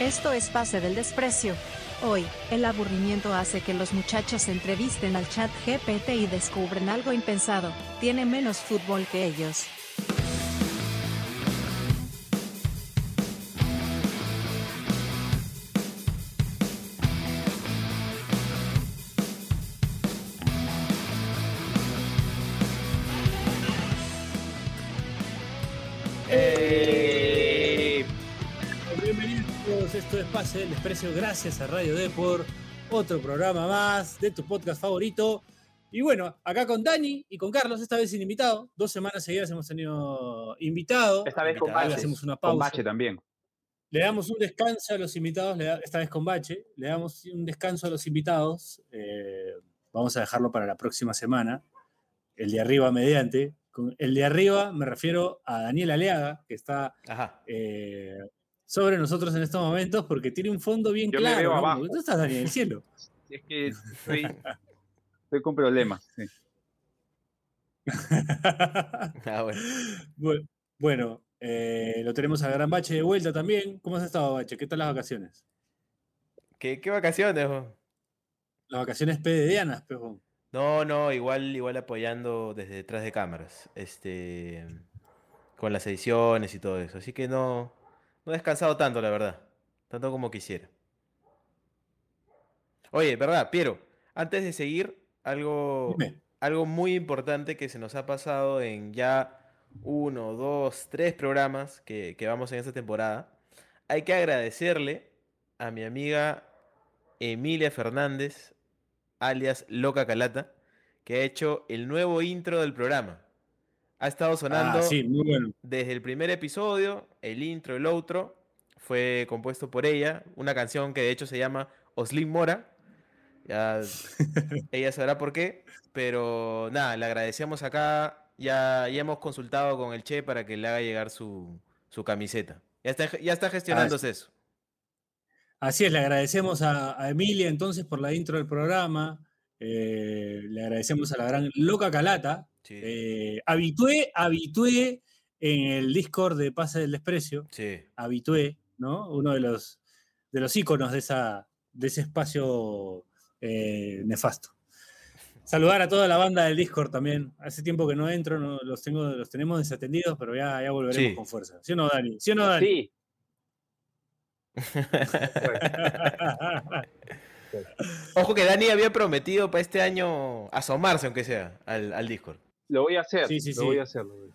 Esto es Pase del Desprecio. Hoy, el aburrimiento hace que los muchachos entrevisten al chat GPT y descubren algo impensado. Tiene menos fútbol que ellos. Esto es Pase del Desprecio, gracias a Radio Depor, otro programa más de tu podcast favorito. Y bueno, acá con Dani y con Carlos, esta vez sin invitado. Dos semanas seguidas hemos tenido invitado. Esta vez con Bache. Hacemos una Con pausa. Bache también. Le damos un descanso a los invitados, esta vez con Bache. Le damos un descanso a los invitados. eh, vamos a dejarlo para la próxima semana. El de arriba mediante. Con el de arriba me refiero a Daniel Aleaga, que está Ajá. eh, sobre nosotros en estos momentos porque tiene un fondo bien Yo me claro. veo ¿no? abajo. Porque Tú estás, Dani, en el cielo. Es que estoy, estoy con problemas. sí. Ah, bueno. Bu- bueno, eh, lo tenemos a Gran Bache de vuelta también. ¿Cómo has estado, Bache? ¿Qué tal las vacaciones? ¿Qué, qué vacaciones? jo? Las vacaciones pededianas, pero No, no, igual, igual apoyando desde detrás de cámaras. Este. Con las ediciones y todo eso. Así que no. No he descansado tanto, la verdad. Tanto como quisiera. Oye, ¿verdad, Piero? Antes de seguir, algo. Dime. algo muy importante que se nos ha pasado en ya uno, dos, tres programas que, que vamos en esta temporada. Hay que agradecerle a mi amiga Emilia Fernández, alias Loca Calata, que ha hecho el nuevo intro del programa. Ha estado sonando Ah, sí, muy bueno. desde el primer episodio, el intro, el outro, fue compuesto por ella, una canción que de hecho se llama Oslin Mora. Ya ella sabrá por qué, pero nada, le agradecemos acá. Ya, ya hemos consultado con el Che para que le haga llegar su, su camiseta. Ya está, ya está gestionándose eso. Así es, le agradecemos a, a Emilia entonces por la intro del programa. Eh, le agradecemos a la gran Loca Calata. Sí, Eh, habitué, habitué en el Discord de Pase del Desprecio. sí. habitué, ¿no? Uno de los, de los íconos de, esa, de ese espacio eh, nefasto. Saludar a toda la banda del Discord también. Hace tiempo que no entro, no- los, tengo, los tenemos desatendidos, pero ya, ya volveremos Sí. con fuerza. ¿Sí o no, Dani? ¿Sí o no, Dani? Sí, Ojo que Dani había prometido para este año asomarse, aunque sea, al, al Discord. lo voy a hacer. Sí, sí, lo sí. voy a hacer. lo voy-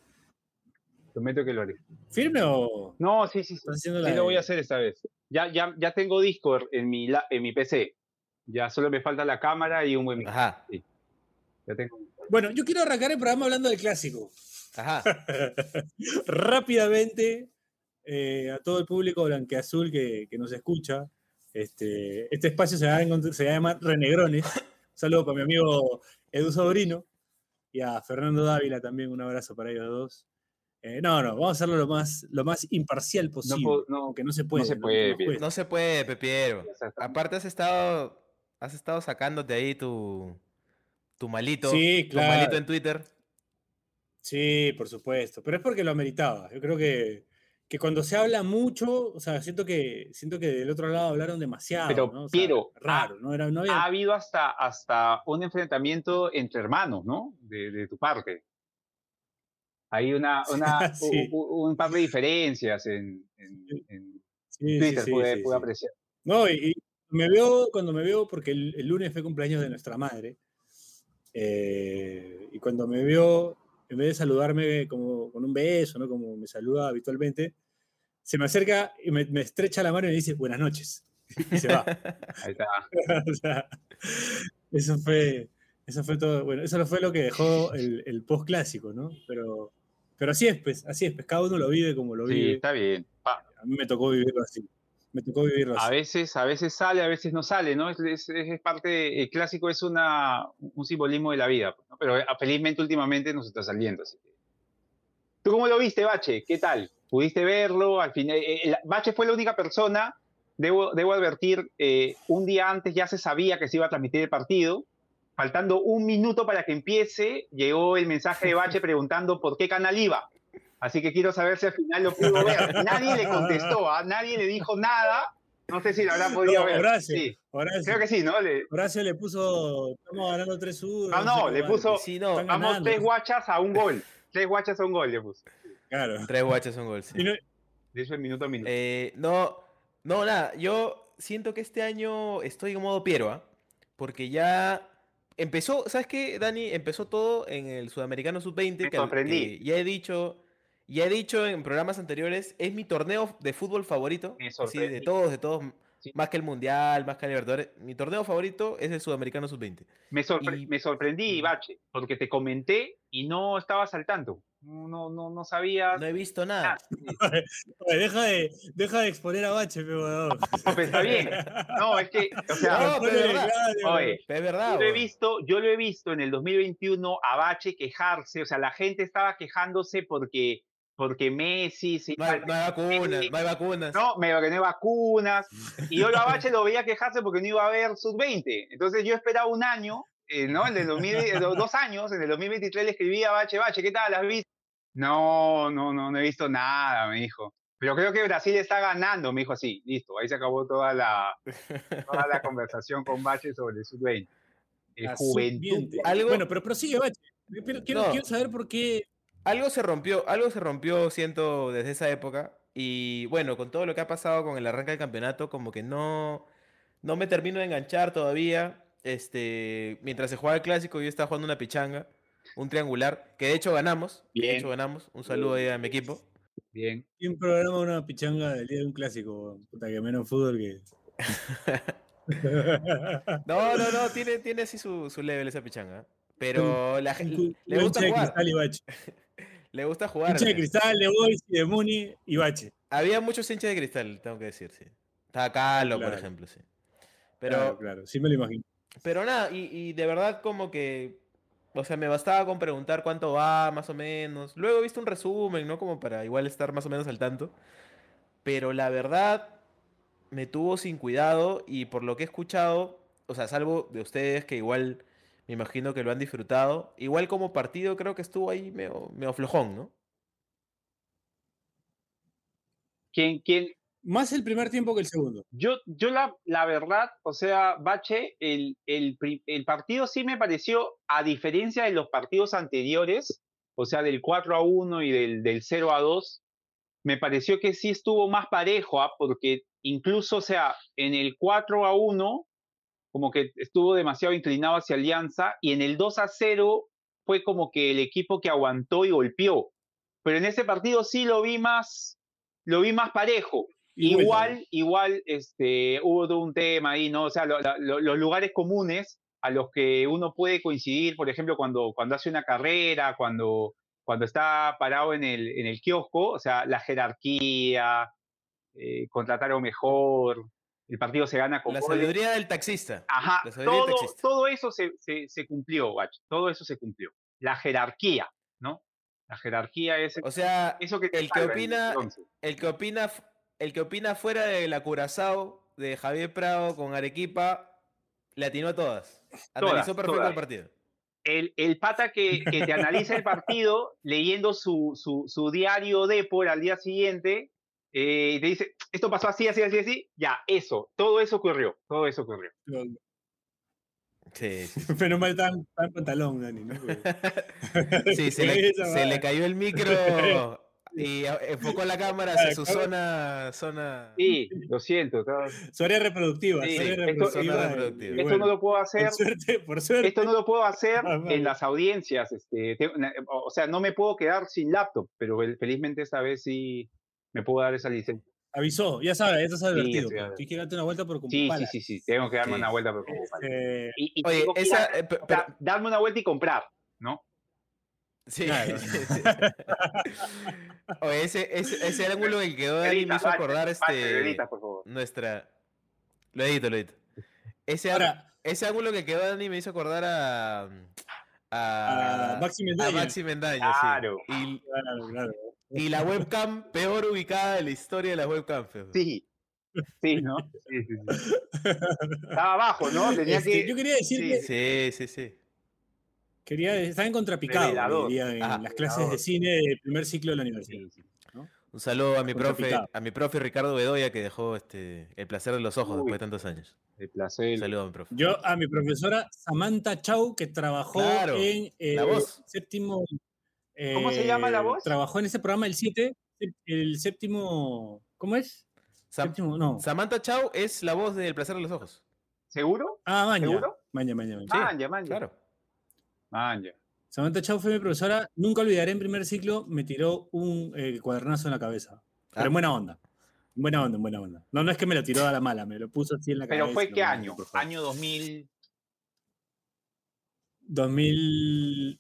Prometo que lo haré. ¿Firme o No, sí, sí, sí. Sí lo voy a hacer esta vez. Ya, ya, ya tengo Discord en mi, la- en mi PC. Ya solo me falta la cámara y un buen micrófono. Ajá, Ya tengo. Bueno, yo quiero arrancar el programa hablando del clásico. ajá. rápidamente eh, a todo el público blanqueazul que, que nos escucha. Este, este espacio se va, a encontrar- se va a llamar Renegrones. Un saludo para mi amigo Edu Sobrino y a Fernando Dávila también. Un abrazo para ellos dos. Eh, no, no, vamos a hacerlo lo más, lo más imparcial posible. no, aunque no se puede. se puede, puede. No se puede, Pepiero. Aparte has estado, has estado sacándote ahí tu, tu malito, Sí, tu malito en Twitter. Sí, por supuesto, pero es porque lo ameritaba. Yo creo que, que cuando se habla mucho, o sea, siento que, siento que del otro lado hablaron demasiado. Pero, ¿no? O sea, Piero, raro, ¿no? Era, no había- Ha habido hasta, hasta un enfrentamiento entre hermanos, ¿no? De, de tu parte. Hay una, una, Sí. u- un par de diferencias en, en- en Sí, Twitter, sí, pude, apreciar. No, y, y me veo, cuando me veo, porque el, el lunes fue cumpleaños de nuestra madre, eh, y cuando me veo, en vez de saludarme como con un beso, ¿no? Como me saluda habitualmente, se me acerca y me, me estrecha la mano y me dice buenas noches. Y se va. Ahí está. O sea, eso fue, eso fue todo, bueno, eso fue lo que dejó el, el post clásico, ¿no? Pero, pero así es, pues, así es, pues, cada uno lo vive como lo Sí, vive. está bien. Pa- A mí me tocó vivirlo así. Me tocó vivirlo A veces, a veces sale, a veces no sale, ¿no? Es, es- es parte, el clásico es una, un simbolismo de la vida, pues, ¿no? pero eh, felizmente últimamente nos está saliendo. Así que. ¿Tú cómo lo viste, Bache? ¿Qué tal? ¿Pudiste verlo? Al final, eh, eh, Bache fue la única persona, debo, debo advertir, eh, un día antes ya se sabía que se iba a transmitir el partido. Faltando un minuto para que empiece, llegó el mensaje de Bache preguntando por qué canal iba. Así que quiero saber si al final lo pudo ver. Nadie le contestó, ¿ah? nadie le dijo nada. No sé si lo habrá podido No, ver. Horacio. Sí, Horacio, creo que sí, ¿no? Le- Horacio le puso, estamos ganando 3-1. Ah, sé no, qué le puso- Sí, no, Vamos ganando. tres guachas a un gol. Tres guachas a un gol le puso. Claro. tres guachas un gol. sí. No- De eso el minuto a minuto. Eh, no, no, nada, yo siento que este año estoy en modo Piero, ¿ah? Porque ya empezó, ¿sabes qué, Dani? Empezó todo en el Sudamericano Sub-20, Me que, sorprendí. que ya he dicho, ya he dicho en programas anteriores, es mi torneo de fútbol favorito, Me así de todos, de todos, Sí. más que el Mundial, más que el Libertadores, mi torneo favorito es el Sudamericano Sub-20. Me, sorpre- y- me sorprendí, Bache, porque te comenté y no estabas al tanto. No, no, no, no sabías. No he visto nada. Ah, Oye, deja, de, deja de exponer a Bache, pe, weón. pues está bien. No, es que, o sea, No, pero Ponele verdad. Es verdad. yo lo he visto, yo lo he visto en el 2021 a Bache quejarse, o sea, la gente estaba quejándose porque, porque Messi se No hay, no hay vacunas, no hay vacunas. no, me vacunas. Y yo a Bache lo veía quejarse porque no iba a haber sub-20. Entonces yo esperaba un año, eh, ¿no? En el 2000, eh, do- dos años, en el 2023 le escribí a Bache, Bache, ¿qué tal? ¿Has visto? No, no, no, no he visto nada, me dijo. Pero creo que Brasil está ganando, me dijo así. Listo, ahí se acabó toda la, toda la conversación con Bache sobre el sub-20. Eh, La juventud. sub-20. Algo- Bueno, pero prosigue, Bache. Quiero, quiero, No. quiero saber por qué. Algo se rompió, algo se rompió, siento, desde esa época. Y bueno, con todo lo que ha pasado con el arranque del campeonato, como que no, no me termino de enganchar todavía. Este, mientras se jugaba el clásico, yo estaba jugando una pichanga, un triangular, que de hecho ganamos. De hecho ganamos. Un saludo ahí a mi equipo. Bien. ¿Quién programa una pichanga del día de un clásico? Puta, que menos fútbol que. No, no, no, tiene, tiene así su, su level esa pichanga. Pero la gente Un le gusta jugar. Le gusta jugar. Hincha de. Cristal, de Boys, de Muni y Bache. Había muchos hinchas de cristal, tengo que decir, sí. Estaba Carlos, por ejemplo, sí. Pero, Claro, claro, sí me lo imagino. Pero nada, y, y de verdad como que, o sea, me bastaba con preguntar cuánto va, más o menos. Luego he visto un resumen, ¿no? Como para igual estar más o menos al tanto. Pero la verdad, me tuvo sin cuidado y por lo que he escuchado, o sea, salvo de ustedes que igual me imagino que lo han disfrutado, igual como partido creo que estuvo ahí medio, medio flojón, ¿no? ¿Quién, quién, Más el primer tiempo que el segundo. Yo, yo la, la verdad, o sea, Bache, el, el, el partido sí me pareció, a diferencia de los partidos anteriores, o sea, del 4 a 1 y del, del 0 a 2, me pareció que sí estuvo más parejo, ¿ah? porque incluso, o sea, en el 4 a 1, como que estuvo demasiado inclinado hacia Alianza, y en el 2 a 0 fue como que el equipo que aguantó y golpeó. Pero en ese partido sí lo vi más, lo vi más parejo. Y Igual, igual, este, hubo todo un tema ahí, ¿no? O sea, lo- la- lo- los lugares comunes a los que uno puede coincidir, por ejemplo, cuando, cuando hace una carrera, cuando, cuando está parado en el, en el kiosco, o sea, la jerarquía, eh, contratar a un mejor, el partido se gana con La goles. sabiduría del taxista. Ajá, todo, taxista. todo eso se, se, se cumplió, Bach, todo eso se cumplió. La jerarquía, ¿no? La jerarquía es O sea, eso que el que opina, el que opina, el que opina fuera de la Curazao de Javier Prado con Arequipa, le atinó a todas. Analizó perfecto todas. el partido. el, el pata que, que te analiza el partido leyendo su, su, su diario Depor al día siguiente eh, y te dice, esto pasó así, así, así, así, ya, eso, todo eso ocurrió, todo eso ocurrió. Sí. Pero mal tan, tan pantalón, Dani, ¿no? Sí, se le, se cayó el micro y a- enfocó la cámara hacia su Claro. zona. zona... Sí, lo siento, Su área reproductiva. Sí, su área esto- reproductiva, esto bueno, no lo puedo hacer, Por suerte, por suerte. esto no lo puedo hacer Ah, vale. en las audiencias, este, o sea, no me puedo quedar sin laptop, pero fel- felizmente esta vez sí me puedo dar esa licencia. Avisó, ya sabes, ya estás advertido. sí, sí. Tienes que darte una vuelta por Sí, comprar. sí, sí, sí, tengo que darme Sí. una vuelta por Eh, y, y Oye, esa. a- eh, o sea, darme una vuelta y comprar, ¿no? sí, Claro. Oye, ese, ese, ese ángulo que quedó ahí me hizo acordar este. edita, por favor. nuestra. Lo edito, lo edito. Ese, ar- Ahora, ese ángulo que quedó Dani me hizo acordar a. A, a Maxi a Mendaña. Maxi Mendaña, Claro. sí. Y, Claro, claro. Y la webcam peor ubicada de la historia de las webcams. Sí. Sí, ¿no? Sí, sí, sí. Estaba abajo, ¿no? Tenía Este, que. Yo quería decir sí, que Sí, sí, sí. quería, estaba en contrapicado diría, en Ajá. las clases de cine del primer ciclo de la universidad. Sí, sí. Un saludo a mi profe, a mi profe Ricardo Bedoya que dejó este el placer de los ojos Uy. después de tantos años. El placer. Un saludo a mi profe. Yo a mi profesora Samantha Chau, que trabajó Claro, en eh, la ¿Cómo se llama la eh, voz? Trabajó en ese programa el 7, el séptimo. ¿Cómo es? Sam- Séptimo, no. Samantha Chau es la voz del placer de los ojos. ¿Seguro? Ah, Maña. ¿Seguro? Maña, Maña, Maña. Sí, Manja, manja. Claro. Manja. Samantha Chau fue mi profesora. Nunca olvidaré en primer ciclo, me tiró un eh, cuadernazo en la cabeza. Pero Ah. en buena onda. En buena onda, en buena onda. No, no es que me lo tiró a la mala, me lo puso así en la cabeza. ¿Pero fue qué año? Año 2000. 2000.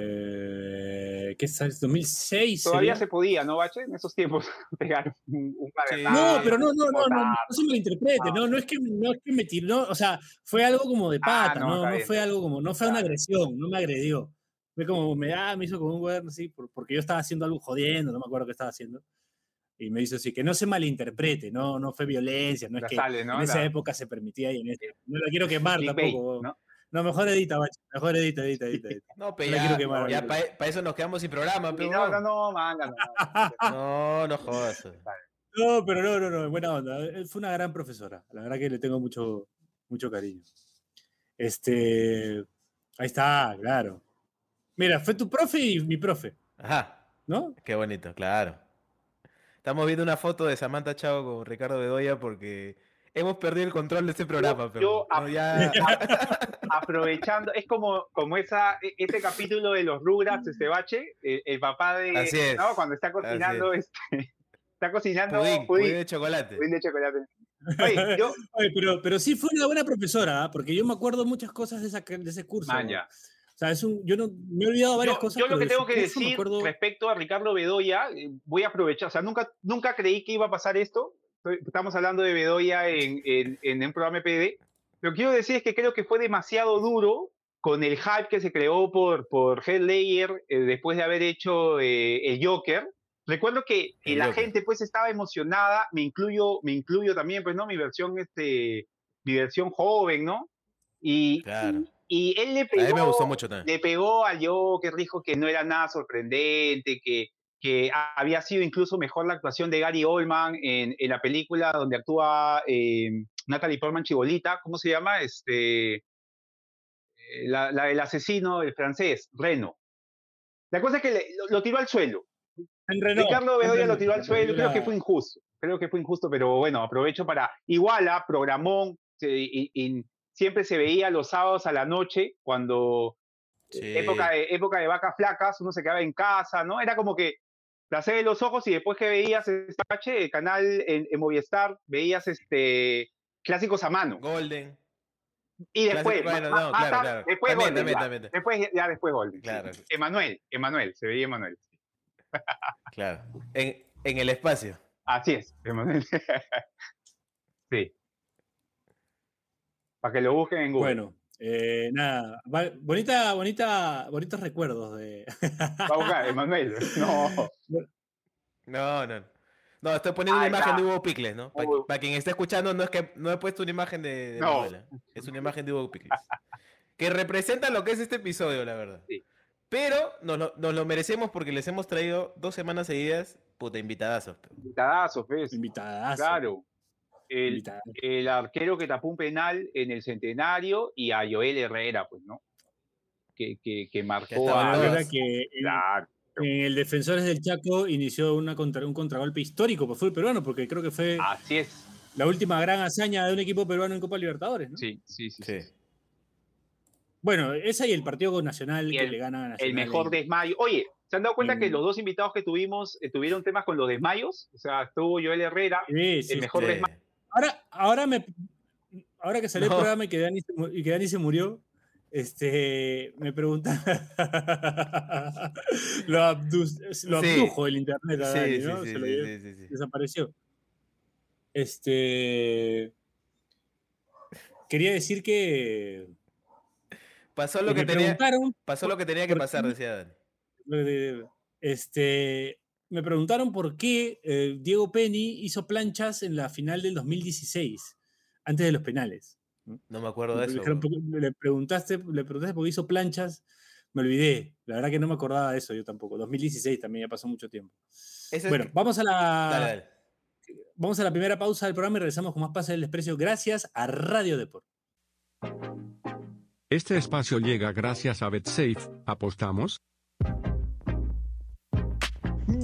Eh, ¿Qué sabes? 2006. Todavía sería. se podía, ¿no, Bache? En esos tiempos pegar un, un Sí. No, pero no, no, no, no, no, se me lo interprete, Ah. no, no es que no es que me tiró, no, o sea, fue algo como de Ah, pata, no, no, no bien, fue algo como, no fue una agresión, no me agredió. Fue como, me, ah, me hizo como un cuaderno así, por- porque yo estaba haciendo algo jodiendo, no me acuerdo qué estaba haciendo. Y me hizo así, que no se malinterprete, no, no fue violencia, no es Ya que sale, ¿no? en esa La- época se permitía y en esta. No la quiero quemar clickbait, tampoco. ¿no? ¿No? mejor edita, bache, mejor edita, edita, edita. edita. No, pero No la ya, ya para eso nos quedamos sin programa, pero No, no, no, manga, no. no, no jodas. No, pero no, no, no, en buena onda. Fue una gran profesora. La verdad que le tengo mucho, mucho cariño. Este, ahí está, claro. Mira, fue tu profe y mi profe, Ajá, ¿no? qué bonito, claro. Estamos viendo una foto de Samantha Chao con Ricardo Bedoya porque hemos perdido el control de este programa, pero yo no, ya... Aprovechando, es como, como esa, e- ese capítulo de los Rugrats, este bache, el, el papá de. Así es, ¿no? Cuando está cocinando, este, está cocinando pudín, pudín, pudín de chocolate. pudín de chocolate. Oye, yo, Oye, pero, pero sí fue una buena profesora, ¿ah? porque yo me acuerdo muchas cosas de, esa, de ese curso. man, ¿no? ya. O sea, es un, yo no, me he olvidado varias Yo, cosas. yo lo que tengo que decir acuerdo- respecto a Ricardo Bedoya, eh, voy a aprovechar, o sea, nunca, nunca creí que iba a pasar esto. Estamos hablando de Bedoya en, en, en un programa PD. Lo que quiero decir es que creo que fue demasiado duro con el hype que se creó por, por Heath Ledger eh, después de haber hecho eh, el Joker. Recuerdo que, El la Joker. gente pues estaba emocionada, me incluyo, me incluyo también, pues, ¿no? Mi versión, este, mi versión joven, ¿no? Y, Claro. y él le A pegó, mí me gustó mucho también. le pegó al Joker, dijo que no era nada sorprendente, que, que había sido incluso mejor la actuación de Gary Oldman en, en la película donde actúa eh, Natalie Portman Chibolita, ¿cómo se llama? Este, eh, la, la del asesino, el francés, Reno. La cosa es que le- lo, lo tiró al suelo. En Renault, Ricardo Bedoya lo tiró al suelo, creo que fue injusto, creo que fue injusto, pero bueno, aprovecho para, iguala, programón, y- y siempre se veía los sábados a la noche, cuando Sí. época, de, época de vacas flacas, uno se quedaba en casa, ¿no? Era como que placer de los ojos y después que veías este el canal en, en Movistar, veías este clásicos a mano. Golden. Y después, Clásico- bueno, no, claro, claro. después También, Golden, también, ya. también. Después, ya después Golden. sí. Claro. Emanuel, Emanuel, se veía Emanuel. Claro. En, en el espacio. Así es, Emanuel. sí. Para que lo busquen en Google. Bueno, eh, nada, va- bonita, bonita, bonitos recuerdos de. Va a Emanuel. No. No, no. No, estoy poniendo Ahí una imagen está. de Hugo Picles, ¿no? Para, Hugo. quien esté escuchando, no es que no he puesto una imagen de, de No. Manuela. Es una imagen de Hugo Picles. que representa lo que es este episodio, la verdad. Sí. Pero nos lo, nos lo merecemos porque les hemos traído dos semanas seguidas, puta, invitadazos. pe. Invitadazo, pues. Invitadas. Claro. El, el arquero que tapó un penal en el centenario y a Joel Herrera, pues, ¿no? Que, que, que marcó estaban a. todos. verdad que en, Claro. en el Defensores del Chaco inició una contra, un contragolpe histórico por fútbol peruano, porque creo que fue Así es. la última gran hazaña de un equipo peruano en Copa Libertadores, ¿no? Sí, sí, sí. Sí. sí. Bueno, esa y el partido nacional que el- le gana a El Nacional mejor en- desmayo. Oye, ¿se han dado cuenta que los dos invitados que tuvimos eh, tuvieron temas con los desmayos? O sea, estuvo Joel Herrera. Sí, sí, el mejor Sí. desmayo. Ahora, ahora me ahora que salió No. el programa y que, Dani se, y que Dani se murió, este me pregunta lo, abdu- lo Sí. abdujo el internet a Dani, Sí, ¿no? sí, Se sí, lo desapareció. Este quería decir que, Pasó lo que tenía, pasó lo que tenía que pasar, decía Dani. este me preguntaron por qué eh, Diego Penny hizo planchas en la final del 2016, antes de los penales. No me acuerdo de eso. dijeron, weón. "¿Por qué le preguntaste, le preguntaste por qué hizo planchas, me olvidé. La verdad que no me acordaba de eso yo tampoco. 2016 también ya pasó mucho tiempo. Ese- Bueno, vamos a la. Dale, dale. Vamos a la primera pausa del programa y regresamos con más Pase del Desprecio gracias a Radio Deport. Este espacio llega gracias a BetSafe. ¿Apostamos?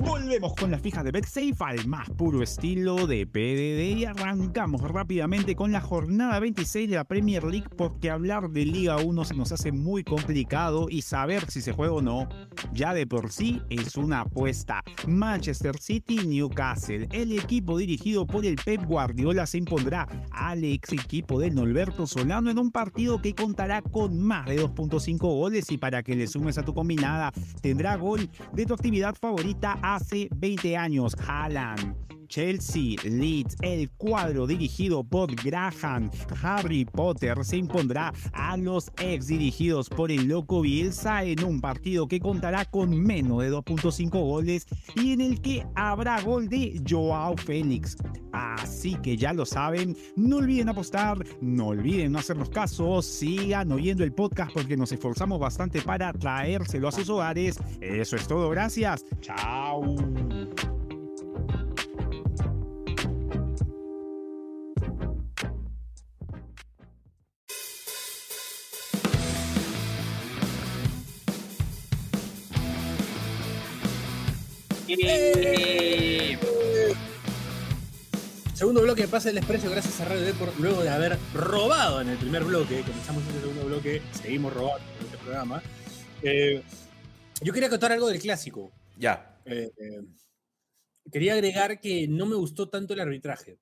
Volvemos con las fijas de BetSafe al más puro estilo de PDD y arrancamos rápidamente con la jornada 26 de la Premier League porque hablar de Liga 1 se nos hace muy complicado y saber si se juega o no ya de por sí es una apuesta. Manchester City Newcastle, el equipo dirigido por el Pep Guardiola se impondrá al ex equipo de Norberto Solano en un partido que contará con más de 2.5 goles y para que le sumes a tu combinada tendrá gol de tu actividad favorita hace 20 años, Haaland. Chelsea, Leeds, el cuadro dirigido por Graham, Harry Potter se impondrá a los ex dirigidos por el loco Bielsa en un partido que contará con menos de 2.5 goles y en el que habrá gol de Joao Félix. Así que ya lo saben, no olviden apostar, no olviden no hacernos caso, sigan oyendo el podcast porque nos esforzamos bastante para traérselo a sus hogares. Eso es todo, gracias. Chao. Segundo bloque de Pase del Desprecio gracias a Radio Deport luego de haber robado en el primer bloque. Comenzamos este segundo bloque, seguimos robando en este programa. Eh, yo quería contar algo del clásico. Ya. Eh, eh, quería agregar que no me gustó tanto el arbitraje.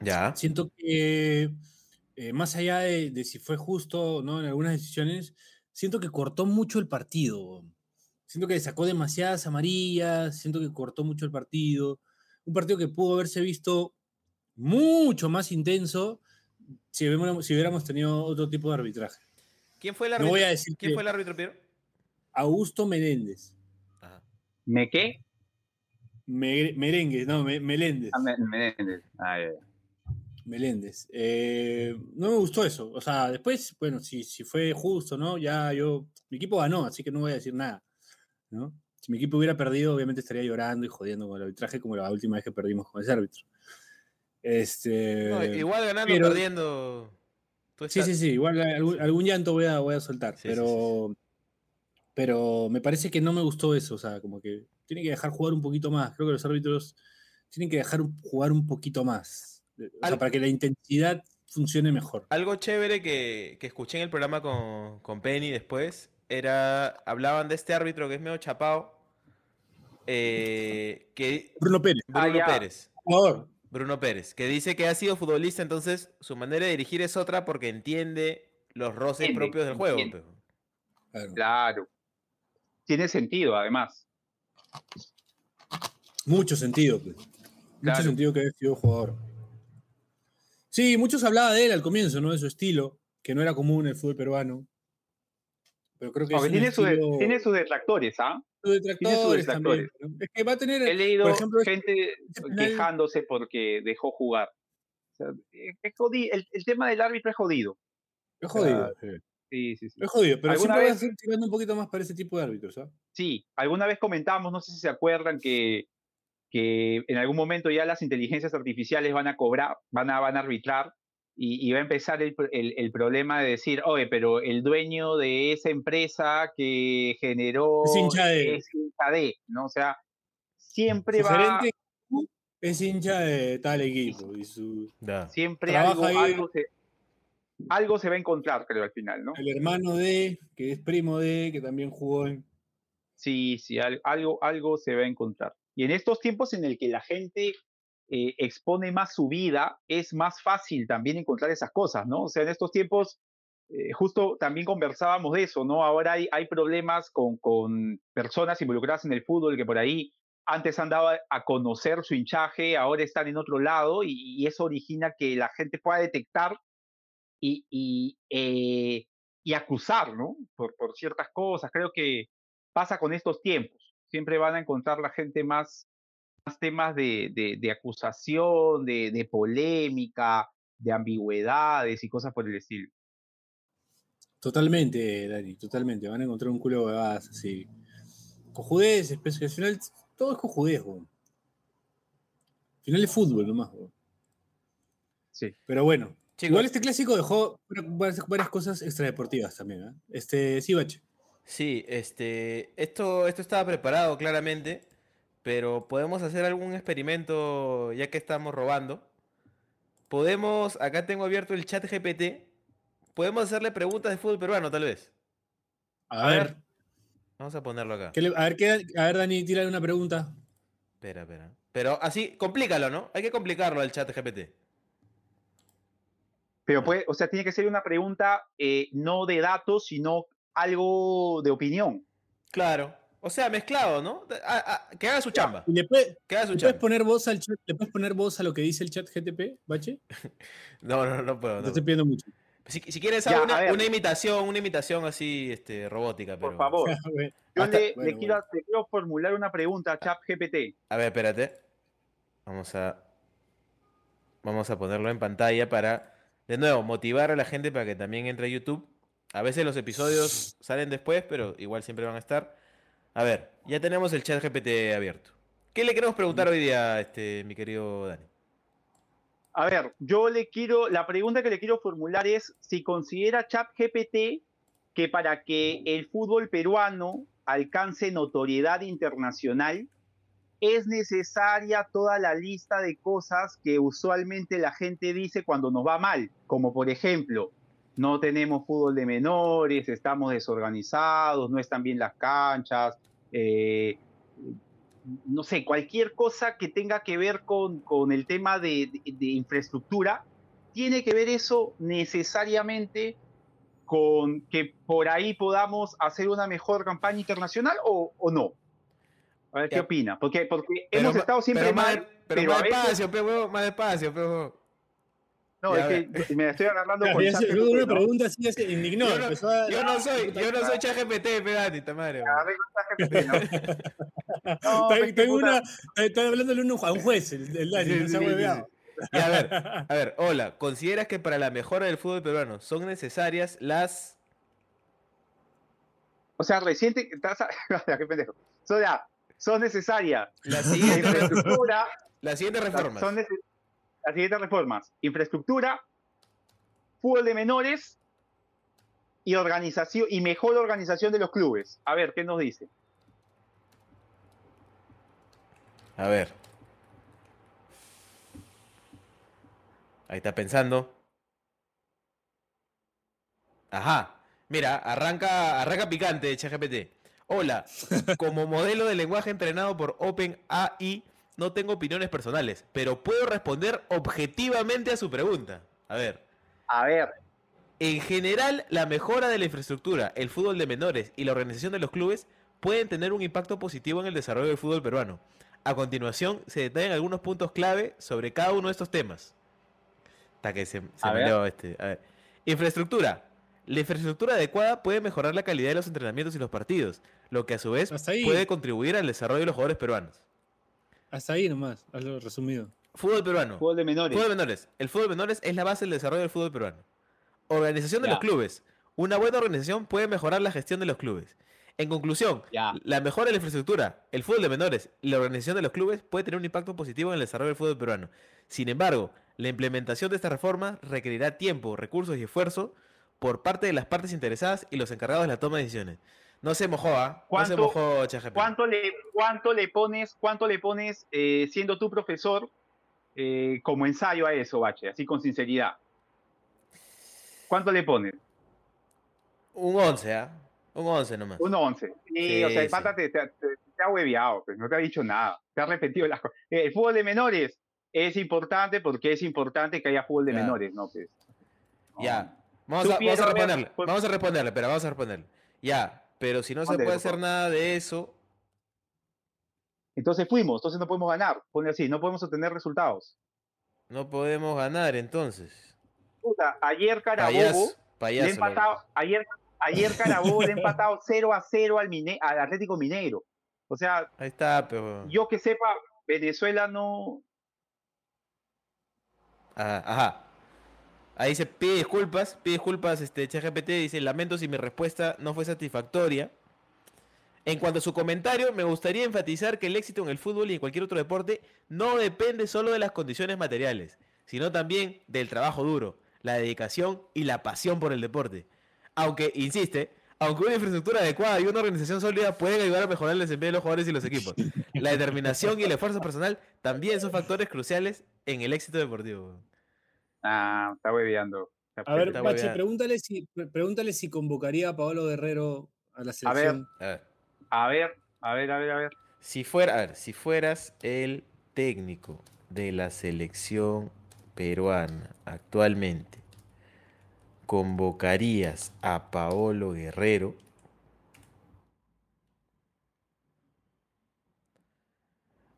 Ya. Siento que, eh, más allá de, de si fue justo o no en algunas decisiones, siento que cortó mucho el partido. Siento que sacó demasiadas amarillas, siento que cortó mucho el partido. Un partido que pudo haberse visto mucho más intenso si hubiéramos, si hubiéramos tenido otro tipo de arbitraje. ¿Quién fue el No árbitro? voy a decir ¿Quién que- fue el árbitro, Piero? Augusto Menéndez. Ajá. ¿Me qué? Me- merengue, no, Me- Meléndez. Ah, me- Menéndez. Ah, ya, ya. Meléndez. Eh, no me gustó eso. O sea, después, bueno, si, si fue justo, ¿no? Ya yo. Mi equipo ganó, así que no voy a decir nada. ¿No? Si mi equipo hubiera perdido, obviamente estaría llorando y jodiendo con el arbitraje, como la última vez que perdimos con ese árbitro. Este. No, igual ganando pero- perdiendo. Sí, sí, sí. Igual algún, algún llanto voy a, voy a soltar. Sí, sí, pero. Pero me parece que no me gustó eso. O sea, como que tiene que dejar jugar un poquito más. Creo que los árbitros tienen que dejar jugar un poquito más. O sea, para que la intensidad funcione mejor. Algo chévere que, que escuché en el programa con, con Penny después era. Hablaban de este árbitro que es medio chapado. eh, que Bruno Pérez, Bruno Ah. Pérez. jugador. Bruno Pérez, que dice que ha sido futbolista, entonces su manera de dirigir es otra porque entiende los roces Entiende, propios del juego. pues. Claro. Claro. Tiene sentido, además. Mucho sentido, pues. Mucho Claro. sentido que haya sido jugador. Sí, muchos hablaba de él al comienzo, ¿no? De su estilo, que no era común en el fútbol peruano. Pero creo que es Aunque un tiene, su- tiene sus detractores, ¿ah? sus detractores también, detractores. ¿no? Es que va a tener, He leído por ejemplo, este- gente este quejándose porque dejó jugar. O sea, es- es jodi- el, el tema del árbitro es jodido. es jodido. Sí. Sí, sí, sí. Es jodido, pero ¿Alguna siempre va a vez- seguir tirando un poquito más para ese tipo de árbitros, ¿ah? Sí, alguna vez comentamos, no sé si se acuerdan, que, que en algún momento ya las inteligencias artificiales van a cobrar, van a, van a arbitrar y, y va a empezar el, el- el problema de decir, oye, pero el dueño de esa empresa que generó Es hincha de- es hincha de", ¿no? O sea, siempre Su va, gerente es hincha de tal equipo y su, siempre algo, ahí. algo, se, algo se va a encontrar, creo, al final, ¿no? el hermano de, que es primo de, que también jugó en... Sí, sí, al- algo, algo se va a encontrar. Y en estos tiempos en el que la gente eh, expone más su vida, es más fácil también encontrar esas cosas, ¿no? O sea, en estos tiempos, eh, justo también conversábamos de eso, ¿no? Ahora hay, hay problemas con, con personas involucradas en el fútbol que por ahí antes han dado a- conocer su hinchaje, ahora están en otro lado y, eso origina que la gente pueda detectar y, y, eh, y acusar, ¿no? Por, por ciertas cosas. Creo que pasa con estos tiempos. Siempre van a encontrar la gente más temas de, de, de acusación, de, de polémica, de ambigüedades y cosas por el estilo. Totalmente, Dani, totalmente. Van a encontrar un culo de huevadas así. Cojudeces, pues, que al final todo es cojudez, weón. Al final es fútbol nomás, weón. Sí. Pero bueno, Chicos, igual este clásico dejó varias, varias cosas extradeportivas también, ¿eh? Este, sí, Bache. Sí, este, esto, esto estaba preparado claramente, pero podemos hacer algún experimento ya que estamos robando. Podemos, acá tengo abierto el chat GPT, podemos hacerle preguntas de fútbol peruano tal vez. A, A ver, ver. Vamos a ponerlo acá. ¿qué le- a ver, ¿qué- a ver, Dani, tírale una pregunta. Espera, espera. Pero así, complícalo, ¿no? Hay que complicarlo al chat GPT. Pero puede, o sea, tiene que ser una pregunta eh, no de datos, sino algo de opinión. Claro. O sea, mezclado, ¿no? A- a- que haga su chamba. ¿Y le, puede- Que haga su le puedes poner voz al chat? ¿Le puedes poner voz a lo que dice el chat GTP, Bache? No, no, no puedo. Te no. estoy pidiendo mucho. Si, si quieres, Ya, una, imitación, una imitación así, este, robótica, pero... Por favor. Yo Hasta- le, le bueno, quiero, le quiero formular una pregunta a ChatGPT. A ver, espérate. Vamos a. Vamos a ponerlo en pantalla para, de nuevo, motivar a la gente para que también entre a YouTube. A veces los episodios salen después, pero igual siempre van a estar. A ver, ya tenemos el chat GPT abierto. ¿Qué le queremos preguntar hoy día, este, mi querido Dani? A ver, yo le quiero, la pregunta que le quiero formular es si considera ChatGPT que para que el fútbol peruano alcance notoriedad internacional es necesaria toda la lista de cosas que usualmente la gente dice cuando nos va mal, como por ejemplo, no tenemos fútbol de menores, estamos desorganizados, no están bien las canchas, eh, no sé, cualquier cosa que tenga que ver con, con el tema de, de- de infraestructura, tiene que ver eso necesariamente con que por ahí podamos hacer una mejor campaña internacional o, o no. A ver qué opina, porque, porque Pero hemos estado siempre pero más, mal, pero pero más veces- despacio, más despacio, pe, huevón. No, Ya, es que me estoy agarrando con ya ChatGPT, luego una ¿no? pregunta así ya se indignó. Yo no- a- Yo no soy, yo no madre. soy chat GPT, pe, Dani, ta madre. ChatGPT, ¿no? No, puta, una- estoy hablándole a un- juez, el, el Dani, Sí, no se ha sí, hueveado. A ver, a ver, hola, ¿consideras que para la mejora del fútbol peruano son necesarias las O sea, reciente, qué pendejo. O sea, son necesarias las la siguientes, infraestructura, las siguientes reformas? son neces- las siguientes reformas: infraestructura, fútbol de menores y organización y mejor organización de los clubes. A ver, ¿qué nos dice? A ver. Ahí está pensando. Ajá. Mira, arranca, arranca picante, ChatGPT. Hola, como modelo de lenguaje entrenado por OpenAI, no tengo opiniones personales, pero puedo responder objetivamente a su pregunta. A ver. A ver, En general, la mejora de la infraestructura, el fútbol de menores y la organización de los clubes pueden tener un impacto positivo en el desarrollo del fútbol peruano. A continuación, se detallan algunos puntos clave sobre cada uno de estos temas. Hasta que se, se A ver. maleó este. A ver. Infraestructura. La infraestructura adecuada puede mejorar la calidad de los entrenamientos y los partidos, lo que a su vez puede contribuir al desarrollo de los jugadores peruanos. Hasta ahí nomás, hazlo resumido. Fútbol peruano. fútbol de menores. Fútbol de menores. El fútbol de menores es la base del desarrollo del fútbol peruano. Organización de Ya. los clubes. Una buena organización puede mejorar la gestión de los clubes. En conclusión, Ya. la mejora de la infraestructura, el fútbol de menores y la organización de los clubes puede tener un impacto positivo en el desarrollo del fútbol peruano. Sin embargo, la implementación de esta reforma requerirá tiempo, recursos y esfuerzo por parte de las partes interesadas y los encargados de la toma de decisiones. No se mojó, ¿ah? No se ¿Cuánto- mojó, ChatGPT. ¿Cuánto le, cuánto le pones, cuánto le pones eh, siendo tu profesor eh, como ensayo a eso, Bache? Así con sinceridad. ¿Cuánto le pones? Un 11, ¿ah? Un 11 nomás. Un 11. Sí, Sí, o sea, el pata te, te- te- te ha hueveado, pues, no te ha dicho nada. Te ha repetido las cosas. Eh, El fútbol de menores es importante porque es importante que haya fútbol de menores, ¿no? Pues, no. Ya. Vamos a, vamos responderle. Vamos a responderle, pero vamos a responderle. Ya. Pero si no se puede hacer nada de eso, Entonces fuimos, entonces no podemos ganar. Pone así, no podemos obtener resultados. no podemos ganar entonces. Puta, ayer Carabobo Payaso. le Payaso. empatado, ayer, ayer Carabobo le ha empatado 0 a 0 al, Mine- al Atlético Mineiro. O sea, verdad. Ahí está, pero. yo que sepa, Venezuela no. Ajá, ajá. Ahí dice, pide disculpas, pide disculpas, este, ChatGPT dice, lamento si mi respuesta no fue satisfactoria. En cuanto a su comentario, me gustaría enfatizar que el éxito en el fútbol y en cualquier otro deporte no depende solo de las condiciones materiales, sino también del trabajo duro, la dedicación y la pasión por el deporte. Aunque, insiste, aunque una infraestructura adecuada y una organización sólida pueden ayudar a mejorar el desempeño de los jugadores y los equipos, la determinación y el esfuerzo personal también son factores cruciales en el éxito deportivo. Ah, está hueveando. A ver, Está Pache, pregúntale si, pre- pregúntale si convocaría a Pablo Guerrero a la selección. A ver. A ver, a ver, a ver, a ver. Si fuera, a ver, si fueras el técnico de la selección peruana actualmente, ¿convocarías a Paolo Guerrero?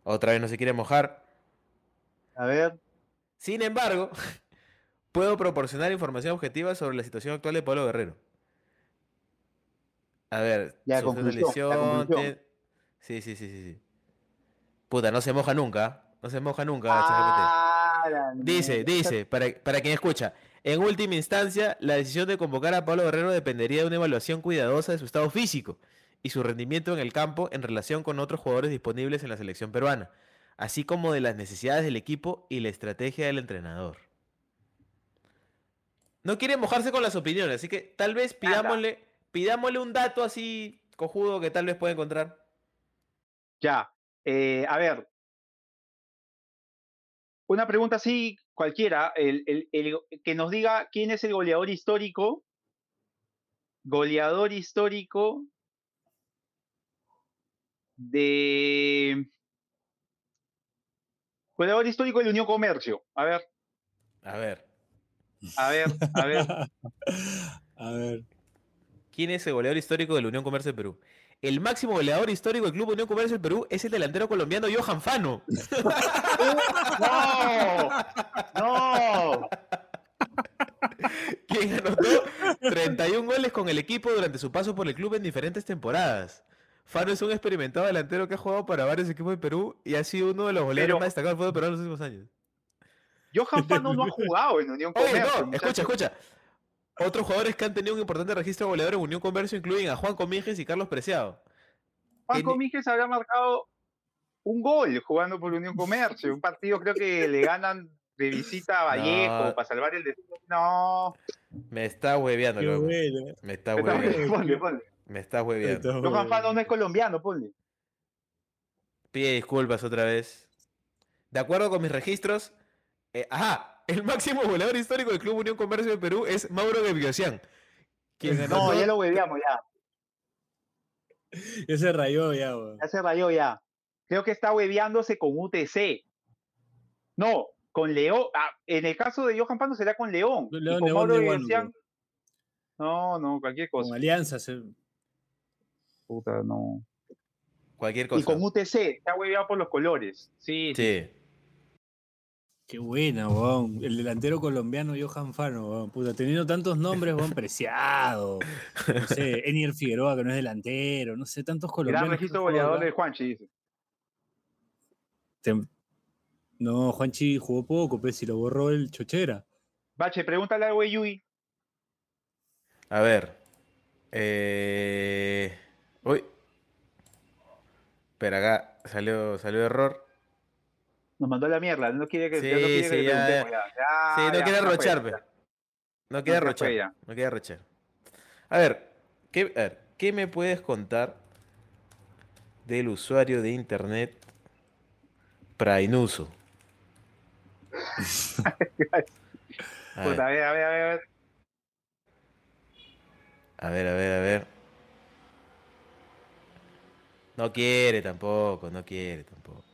Otra vez no se quiere mojar. A ver. Sin embargo, puedo proporcionar información objetiva sobre la situación actual de Pablo Guerrero. A ver, Ya, lesión, te- Sí, sí, sí, sí, sí. Puta, no se moja nunca. No se moja nunca, Ah. Dice, dice, para, para quien escucha. En última instancia, la decisión de convocar a Pablo Guerrero dependería de una evaluación cuidadosa de su estado físico y su rendimiento en el campo en relación con otros jugadores disponibles en la selección peruana, así como de las necesidades del equipo y la estrategia del entrenador. No quiere mojarse con las opiniones, así que tal vez pidámosle, pidámosle un dato así cojudo que tal vez pueda encontrar. Ya. eh, a ver. Una pregunta así cualquiera. El, el- el- que nos diga quién es el goleador histórico. Goleador histórico de. Goleador histórico de la Unión Comercio. A ver, A ver, a ver, a ver. A ver. ¿quién es el goleador histórico de la Unión Comercio del Perú? El máximo goleador histórico del Club Unión Comercio del Perú es el delantero colombiano Johan Fano. ¡No! ¡No! quien anotó 31 goles con el equipo durante su paso por el club en diferentes temporadas. Fano es un experimentado delantero que ha jugado para varios equipos de Perú y ha sido uno de los goleadores Pero- más destacados del fútbol peruano en los últimos años. Johan Fano no ha jugado en Unión Oye, Comercio. no, escucha, muchacho. escucha. Otros jugadores que han tenido un importante registro de goleador en Unión Comercio incluyen a Juan Comínguez y Carlos Preciado. Juan Comínguez habrá marcado un gol jugando por Unión Comercio. Un partido creo que le ganan de visita a Vallejo No. para salvar el destino. No. Me está hueveando, loco. Me está hueveando. ponle, ponle. Me está hueveando. Johan. Fano no es colombiano, ponle. Pide disculpas otra vez. De acuerdo con mis registros, eh, ajá, el máximo goleador histórico del Club Unión Comercio de Perú es Mauro Geviosian. Quien No, ya lo hueveamos, ya. Ya se rayó ya, weón. Ya se rayó, ya. Creo que está hueveándose con UTC. No, con León. Ah, en el caso de Johan Fano será con León. Y León con Mauro Georgian- No, no, cualquier Con cosa. alianzas. eh. Puta, no. Cualquier Y cosa. con UTC, está hueveado por los colores. Sí, sí. Sí. Qué buena, weón. El delantero colombiano Johan Fano, weón. Puta, teniendo tantos nombres, weón, preciado. No sé, Enier Figueroa, que no es delantero. No sé, tantos colombianos. Gran registro goleador de Juanchi, dice. No, Juanchi jugó poco, pues si lo borró el Chochera. Bache, pregúntale algo a Yui. A ver. Eh... Uy. Espera, acá salió, salió error. Nos mandó la mierda. No quiere que, Sí, no quiere que sí, le ya, ya. Ya, sí, no quiere arrochar. No quiere arrochar. No quiere arrochar. A ver, ¿qué, a ver, ¿qué me puedes contar del usuario de internet Prainuso? A ver, Puta, a ver, a ver, a ver. a ver, a ver, a ver. No quiere tampoco, no quiere tampoco.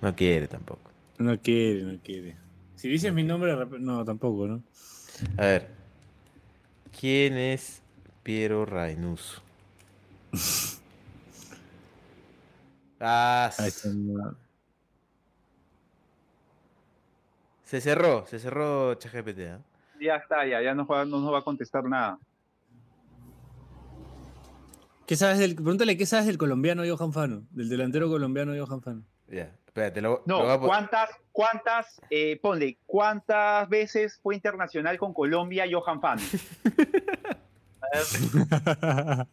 No quiere tampoco. No quiere, no quiere. Si dices mi nombre, no, tampoco, ¿no? A ver. ¿Quién es Piero Rainuso? Ah, se cerró, se cerró ChatGPT. ¿ah? Ya está, ya, ya no, va- no nos va a contestar nada. ¿Qué sabes del, pregúntale qué sabes del colombiano Johan Fano, del delantero colombiano Johan Fano. Ya, espérate, lo, No, lo a ¿cuántas, cuántas, eh, ponle, cuántas veces fue internacional con Colombia Johan Fan?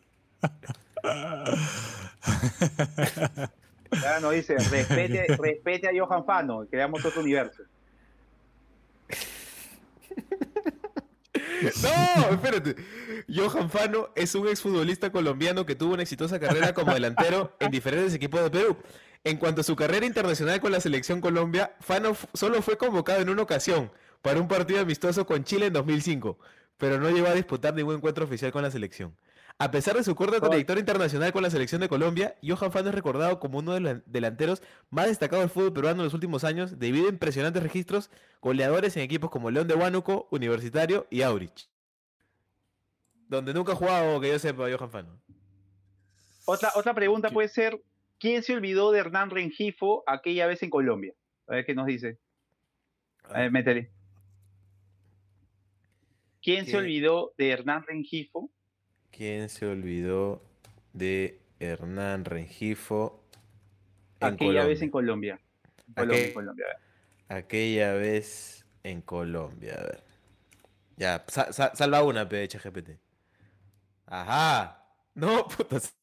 Ya nos dice, respete, respete a Johan Fano, creamos otro universo. No, espérate. Johan Fano es un exfutbolista colombiano que tuvo una exitosa carrera como delantero en diferentes equipos de Perú. En cuanto a su carrera internacional con la selección Colombia, Fano solo fue convocado en una ocasión para un partido amistoso con Chile en 2005, pero no llegó a disputar ningún encuentro oficial con la selección. A pesar de su corta trayectoria internacional con la selección de Colombia, Johan Fano es recordado como uno de los delanteros más destacados del fútbol peruano en los últimos años debido a impresionantes registros goleadores en equipos como León de Huánuco, Universitario y Aurich. Donde nunca ha jugado, que yo sepa, Johan Fano. Otra, otra pregunta puede ser, ¿quién se olvidó de Hernán Rengifo aquella vez en Colombia? A ver qué nos dice. A ver, métele. ¿Quién se olvidó de Hernán Rengifo? ¿Quién se olvidó de Hernán Rengifo en aquella vez en Colombia? Colombia. Colombia, Aquel- Colombia. Aquella vez en Colombia, a ver. Ya, sa- sa- salva una, PH GPT. Ajá. No, putas.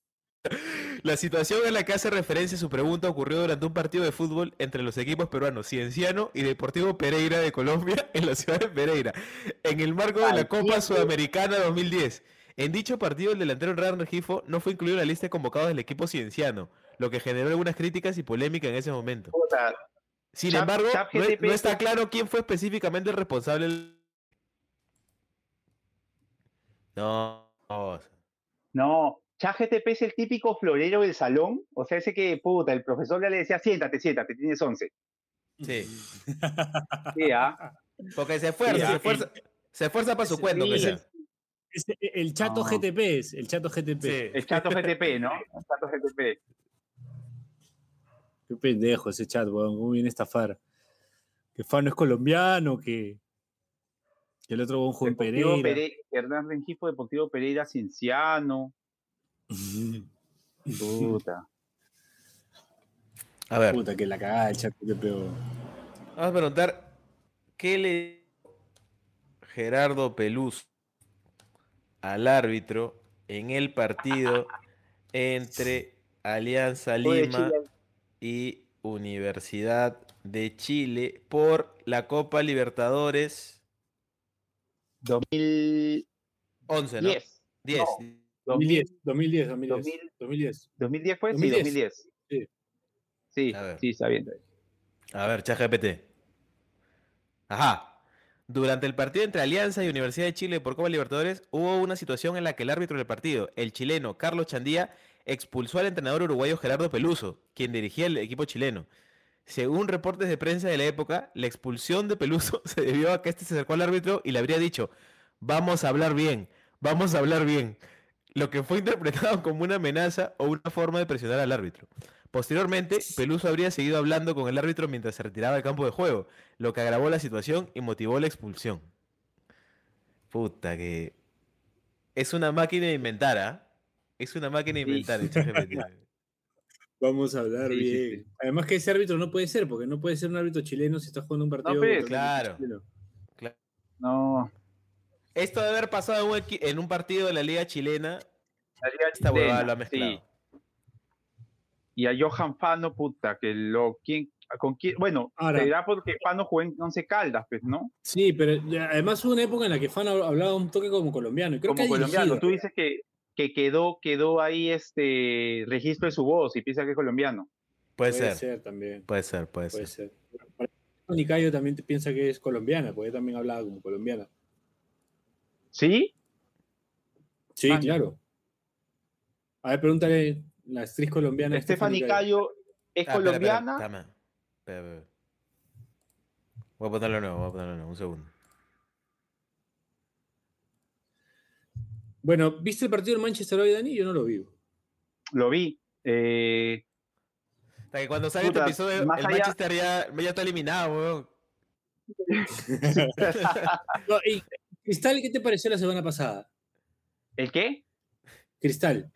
La situación en la que hace referencia su pregunta ocurrió durante un partido de fútbol entre los equipos peruanos Cienciano y Deportivo Pereira de Colombia en la ciudad de Pereira, en el marco de la Copa. Sudamericana 2010. En dicho partido, el delantero Hernán Regifo no fue incluido en la lista de convocados del equipo Cienciano, lo que generó algunas críticas y polémica en ese momento. Sin embargo, no, no está claro quién fue específicamente el responsable. del- no, No, ChatGTP es el típico florero del salón. O sea, ese que, puta, el profesor ya le decía, siéntate, siéntate, tienes 11. sí. Sí, ¿ah? Porque se esfuerza, Sí, se el- esfuerza, se esfuerza para su cuento, que sí. Es el chato. GTP es, el chato GTP. Sí. El chato GTP, ¿no? El chato GTP. Qué pendejo ese chat, weón. ¿Cómo viene a estafar? Que Fano es colombiano, que, que el otro weón Deportivo Pereira. Pere- Hernán Rengifo, Deportivo Pereira, Cienciano. Puta. A ver, Puta, que la cagada el chat GTP, weón. vamos a preguntar, ¿qué le Gerardo Peluz al árbitro en el partido entre Alianza Lima y Universidad de Chile por la Copa Libertadores 2010. 11, ¿no? 10. No, 2010, 2010, 2010. 2000. 2010. 2010 fue, 2010. sí, 2010. Sí. Sí, sí, está bien. está bien. A ver, ChatGPT. Ajá. Durante el partido entre Alianza y Universidad de Chile por Copa Libertadores, hubo una situación en la que el árbitro del partido, el chileno Carlos Chandía, expulsó al entrenador uruguayo Gerardo Peluso, quien dirigía el equipo chileno. Según reportes de prensa de la época, la expulsión de Peluso se debió a que este se acercó al árbitro y le habría dicho, vamos a hablar bien, vamos a hablar bien, lo que fue interpretado como una amenaza o una forma de presionar al árbitro. Posteriormente, Peluso habría seguido hablando con el árbitro mientras se retiraba del campo de juego, lo que agravó la situación y motivó la expulsión. Puta que... Es una máquina de inventar, ¿ah? Es una máquina de Sí. inventar el ChatGPT. Vamos a hablar Sí, sí, bien. sí. Además que ese árbitro no puede ser, porque no puede ser un árbitro chileno si está jugando un partido. pues, un claro. chileno. No. Esto debe haber pasado en un, equi- en un partido de la Liga Chilena. la Liga Esta huevada chilena, lo ha sí. mezclado. Y a Johan Fano, puta, que lo. ¿quién, con quién? Bueno, Ahora- será porque Fano jugó en Once Caldas, pues, ¿no? Sí, pero además hubo una época en la que Fano hablaba un toque como colombiano. y Creo que Como colombiano. dirigido, Tú dices que, que quedó, quedó ahí este registro de su voz y piensa que es colombiano. Puede, Puede ser, ser también. puede ser, puede, Puede ser. ser. Nicayo también piensa que es colombiana, porque también hablaba como colombiana. ¿Sí? Sí, claro. A ver, pregúntale la actriz colombiana. Stephanie Cayo es Ah, espera, espera, colombiana. dame. Espera, espera. Voy a ponerlo de nuevo, voy a ponerlo nuevo, un segundo. Bueno, ¿viste el partido del Manchester hoy, Dani? Yo no lo vi. Lo vi. Eh, Hasta que cuando salga Puta, este episodio, el allá- Manchester ya, ya está eliminado, weón. No, y, Cristal, ¿qué te pareció la semana pasada? ¿El qué? Cristal.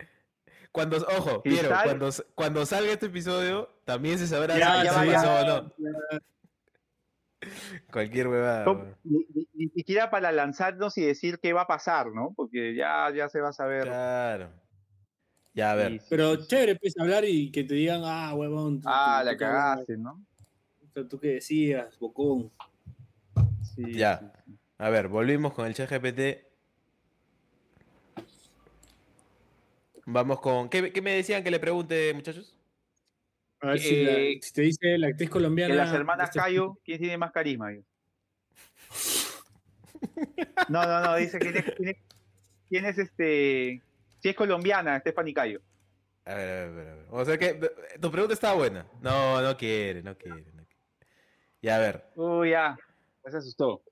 Cuando, ojo, Piero, cuando, cuando salga este episodio, también se sabrá Ya, si ya se pasó o no. Cualquier huevada. No, ni, siquiera para lanzarnos y decir qué va a pasar, ¿no? Porque ya, ya se va a saber. Claro. Ya, a ver. Sí, sí, Pero sí, chévere, pues, hablar y que te digan, ah, huevón. tú- Ah, tú- la tú- cagaste, ¿no? tú- Tú que decías, bocón. Sí, Ya. A ver, volvimos con el chat GPT. Vamos con. ¿Qué, qué me decían que le pregunte, muchachos? A ver si, la- Eh, si te dice la actriz colombiana. De las hermanas este- Cayo, ¿quién tiene más carisma? No, no, no, dice quién es, quién es, quién es este. Si es colombiana, Stephanie Cayo. A ver, a ver, a ver. a ver. O sea que. Tu pregunta está buena. No, no quiere, no quiere. no quiere. Ya, a ver. Uy, ya. Ya se asustó.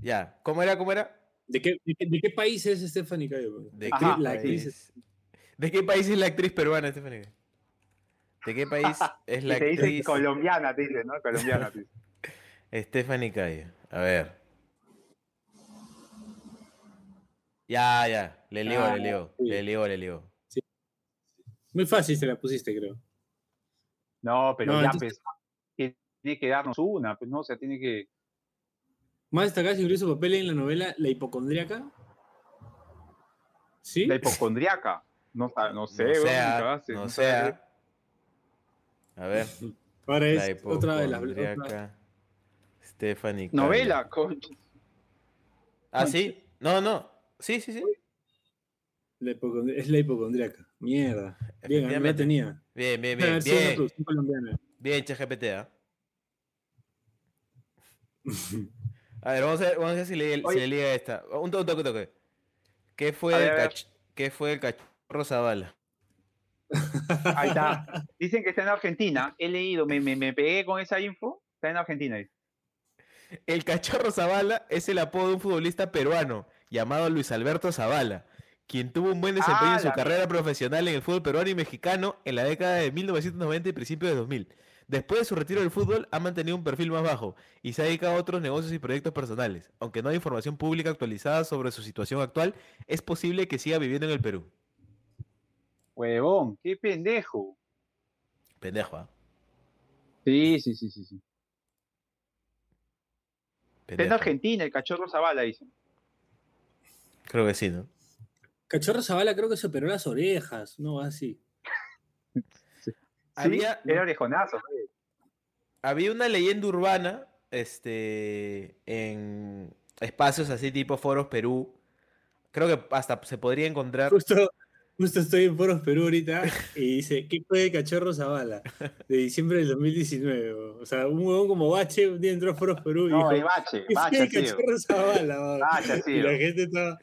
Ya. ¿Cómo era? ¿Cómo era? ¿De qué, de, qué, de qué país es Stephanie Cayo? ¿De Ajá. qué la actriz país? ¿De qué país es la actriz peruana, Stephanie? ¿De qué país es la Y te dice actriz colombiana, te dice, ¿no? Colombiana. te dice. Stephanie Cayo? A ver. Ya, ya. Le lió, Ah, le lió. sí. Le lió, le lió. Muy fácil se la pusiste, creo. No, pero No, ya, entonces- pues. Tiene que darnos una, pues, ¿no? O sea, tiene que. Más incluye su papel en la novela La hipocondríaca. ¿Sí? La hipocondriaca. No, no sé, no sea, no. A ver. Ahora La es otra de las. otra- Stephanie. Novela, con... Ah, sí. No, no. Sí, sí, sí. la es la hipocondríaca. Mierda. Bien, a mí la tenía. Bien, bien, bien. Bien, bien, ChatGPT, ¿ah? A ver, vamos a ver, vamos a ver si, le, si Oye. le liga esta. Un toque, un toque. ¿Qué fue, A el ver, cach- ¿Qué fue el cachorro Zavala? Ahí está. Dicen que está en Argentina. He leído, me, me, me pegué con esa info. Está en Argentina. El cachorro Zavala es el apodo de un futbolista peruano llamado Luis Alberto Zavala, quien tuvo un buen desempeño Ah, en su carrera profesional en el fútbol peruano y mexicano en la década de 1990 y principios de 2000. Después de su retiro del fútbol, ha mantenido un perfil más bajo y se ha dedicado a otros negocios y proyectos personales. Aunque no hay información pública actualizada sobre su situación actual, es posible que siga viviendo en el Perú. Huevón, qué pendejo. Pendejo, ¿ah? Sí, sí, sí, sí. sí. Está en. Argentina, el cachorro Zavala, dicen. Creo que sí, ¿no? Cachorro Zavala creo que se operó las orejas, no así. Había- era orejonazo. Había una leyenda urbana, este, en espacios así tipo Foros Perú. Creo que hasta se podría encontrar. Justo, justo estoy en Foros Perú ahorita y dice, ¿qué fue de Cachorro Zavala? De diciembre del 2019. O sea, un huevón como Bache un día entró a Foros Perú y No, dijo, Bache, ¿qué fue Bache de. Cachorro Zavala? huevón?" Bache Y la gente estaba...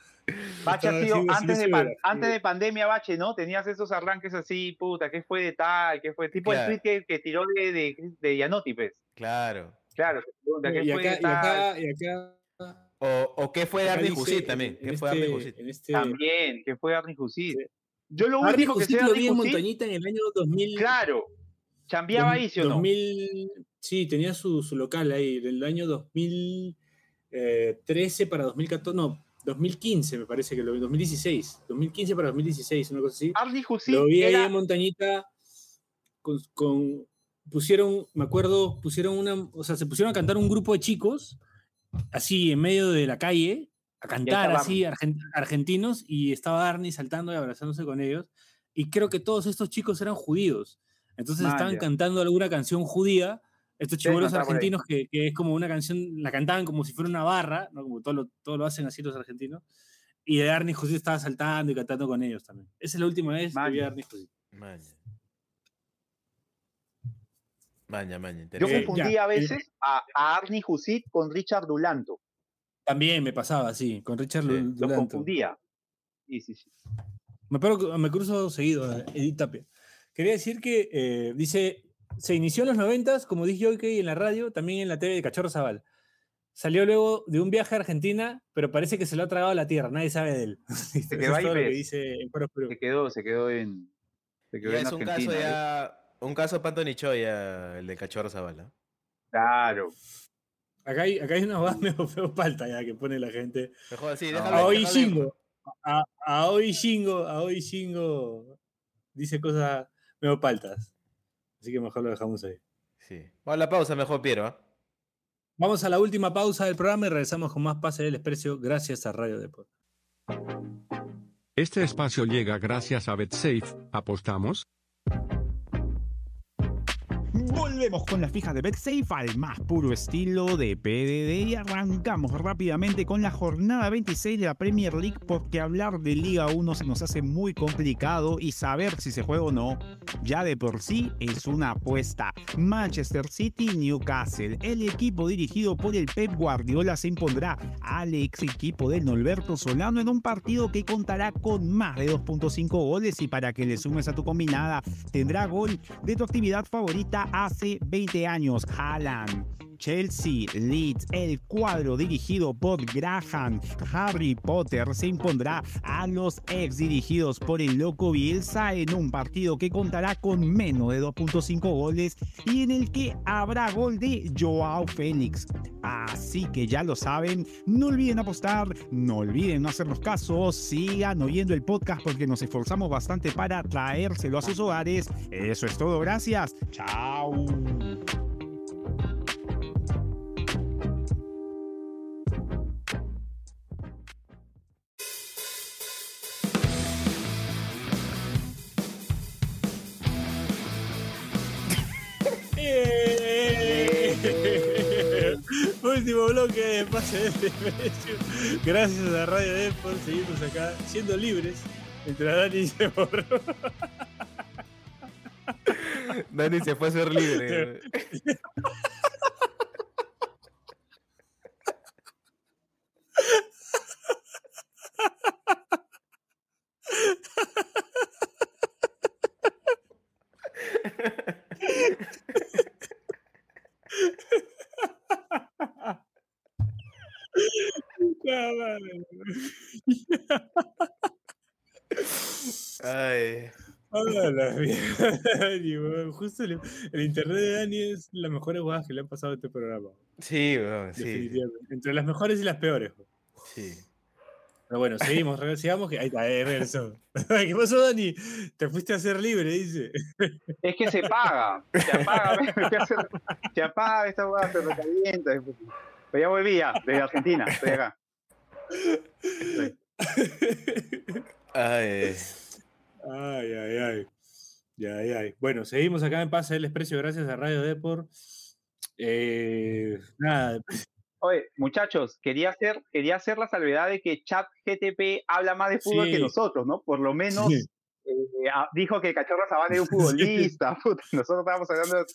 Bache ha estaba sido así, antes, de antes de pandemia, Bache, ¿no? Tenías esos arranques así, puta, ¿qué fue de tal? ¿Qué fue? Tipo Claro. el tweet que, que tiró de, de, de Yanotti, pues. Claro. Claro, pregunta, ¿qué Y fue acá, de y tal? acá, y acá, O, o qué fue Arnie Jusit también. ¿Qué fue de Arnie este- Jusit? este- También, que fue Arnie Jusit. Sí. Yo lo Arnie único que sé lo Arnie vi en Montañita en el año 2000. claro, chambeaba ahí, ¿sí o no? 2000, sí, tenía su, su local ahí, del año 2013 para 2014, no, 2015 me parece que lo vi, 2016, 2015 para 2016, una cosa así. Lo vi ahí era... en Montañita con, con- pusieron, me acuerdo, pusieron una, o sea, se pusieron a cantar un grupo de chicos, así en medio de la calle, a cantar así, argen- argentinos, y estaba Arnie saltando y abrazándose con ellos, y creo que todos estos chicos eran judíos, entonces estaban cantando alguna canción judía, estos chibolos argentinos que, que es como una canción, la cantaban como si fuera una barra, ¿no? como todo lo, todo lo hacen así los argentinos, y Arnie José estaba saltando y cantando con ellos también. Esa es la última vez que vi a Arnie José. Maña. Maña, maña. Yo. Eh, ya, a veces a, a Arnie Jusit con Richard Dulanto. También me pasaba así, con Richard Sí, Dulanto. confundía. Sí, sí, sí. Me, acuerdo- me cruzo seguido, a Edith Tapia. Quería decir que, eh, dice, se inició en los noventas, como dije hoy que en la radio, también en la TV de Cachorro Zaval. Salió luego de un viaje a Argentina, pero parece que se lo ha tragado la tierra, nadie sabe de él. Eso quedó es ahí, todo lo que dice en. Se quedó, se quedó en. Se quedó Ya en es un Argentina. caso ¿eh? ya. Un caso Pantoni Choya, el de Cachorro Zavala. Claro. Acá hay, acá hay una voz medio feo palta ya que pone la gente. Mejor sí, No. déjalo. Aoi déjalo- Shingo. A, a hoy Shingo, a hoy Shingo dice cosas medio paltas. Así que mejor lo dejamos ahí. Sí. Vamos a la pausa mejor, Piero. ¿ah? Vamos a la última pausa del programa y regresamos con más Pase del Exprecio gracias a Radio Deport. Este espacio llega gracias a BetSafe. ¿Apostamos? Volvemos con las fijas de BetSafe al más puro estilo de PDD y arrancamos rápidamente con la jornada 26 de la Premier League porque hablar de Liga 1 se nos hace muy complicado y saber si se juega o no ya de por sí es una apuesta. Manchester City Newcastle, el equipo dirigido por el Pep Guardiola se impondrá al ex equipo de Norberto Solano en un partido que contará con más de 2.5 goles y para que le sumes a tu combinada tendrá gol de tu actividad favorita hace 20 años, Haaland. Chelsea, Leeds, el cuadro dirigido por Graham, Harry Potter se impondrá a los ex dirigidos por el loco Bielsa en un partido que contará con menos de 2.5 goles y en el que habrá gol de Joao Félix. Así que ya lo saben, no olviden apostar, no olviden no hacer los casos, sigan oyendo el podcast porque nos esforzamos bastante para traérselo a sus hogares. Eso es todo, gracias. Chao. Último bloque de pase de precio. Gracias a Radio Deport, seguimos acá siendo libres. Mientras Dani se borró. Dani se fue a ser libre. Ah, vale. Ay. La mierda, Dani, weón. Justo el, el internet de Dani es la mejor jugada que le han pasado a este programa. Sí, weón, sí. Entre las mejores y las peores. weón. sí. Pero bueno, seguimos, sigamos que. Ahí está, eh, regresó. ¿Qué pasó, Dani? Te fuiste a hacer libre, dice. Es que se paga. Se apaga, se apaga esta hueá, se recalienta. Pero ya volví ya, desde Argentina, estoy acá. Ay, Ay, ay, ay. Ya, ay. Bueno, seguimos acá en Pase del Exprecio gracias a Radio Deport. Eh, nada, Oye, muchachos, quería hacer, quería hacer la salvedad de que Chat GTP habla más de fútbol que nosotros, ¿no? Por lo menos Sí. eh, ah, dijo que Cachorro Zavala era un futbolista. puta, nosotros estábamos hablando,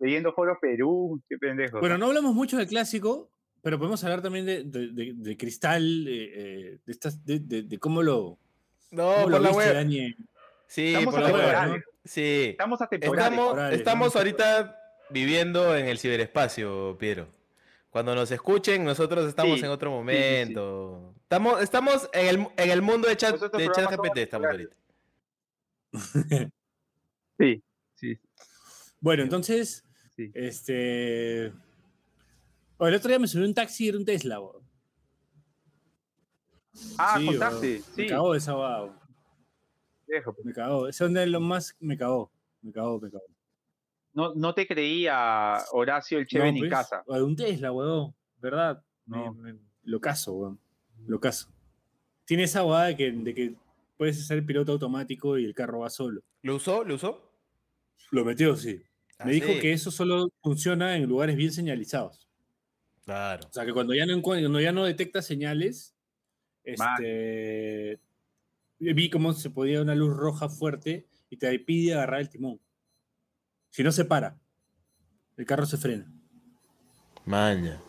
leyendo Foro Perú, qué pendejos. Bueno, no hablamos mucho del clásico, pero podemos hablar también de, de- de- de Cristal, eh, de, estas, de, de- de cómo lo, no, cómo por lo la viste, web. Sí, estamos por atemporales, Sí. estamos atemporales. Estamos, temporales, estamos ahorita viviendo en el ciberespacio, Piero. Cuando nos escuchen, nosotros estamos Sí, en otro sí, sí. momento. Estamos, estamos en el, en el mundo de chat, Nosotros de chat GPT, estamos ahorita. Sí, sí. Bueno, entonces, Sí. este. el otro día me subí a un taxi y era un Tesla. Ah, Sí, contaste, weón. sí. Me cagó esa weón. viejo, pues. Me cagó. Ese donde lo más me cagó. Me cagó, me cagó. No, no te creía Horacio el Cheven No, en pues, casa. Un Tesla, weón. ¿Verdad? No. me- lo caso, weón. Lo caso. Tiene esa weá de que, de que puedes ser piloto automático y el carro va solo. ¿Lo usó? ¿Lo usó? Lo metió, sí. Ah, Me dijo sí. que eso solo funciona en lugares bien señalizados. Claro. O sea, que cuando ya no, cuando ya no detecta señales, este, vi cómo se podía una luz roja fuerte y te pide agarrar el timón. Si no se para, el carro se frena. Maña.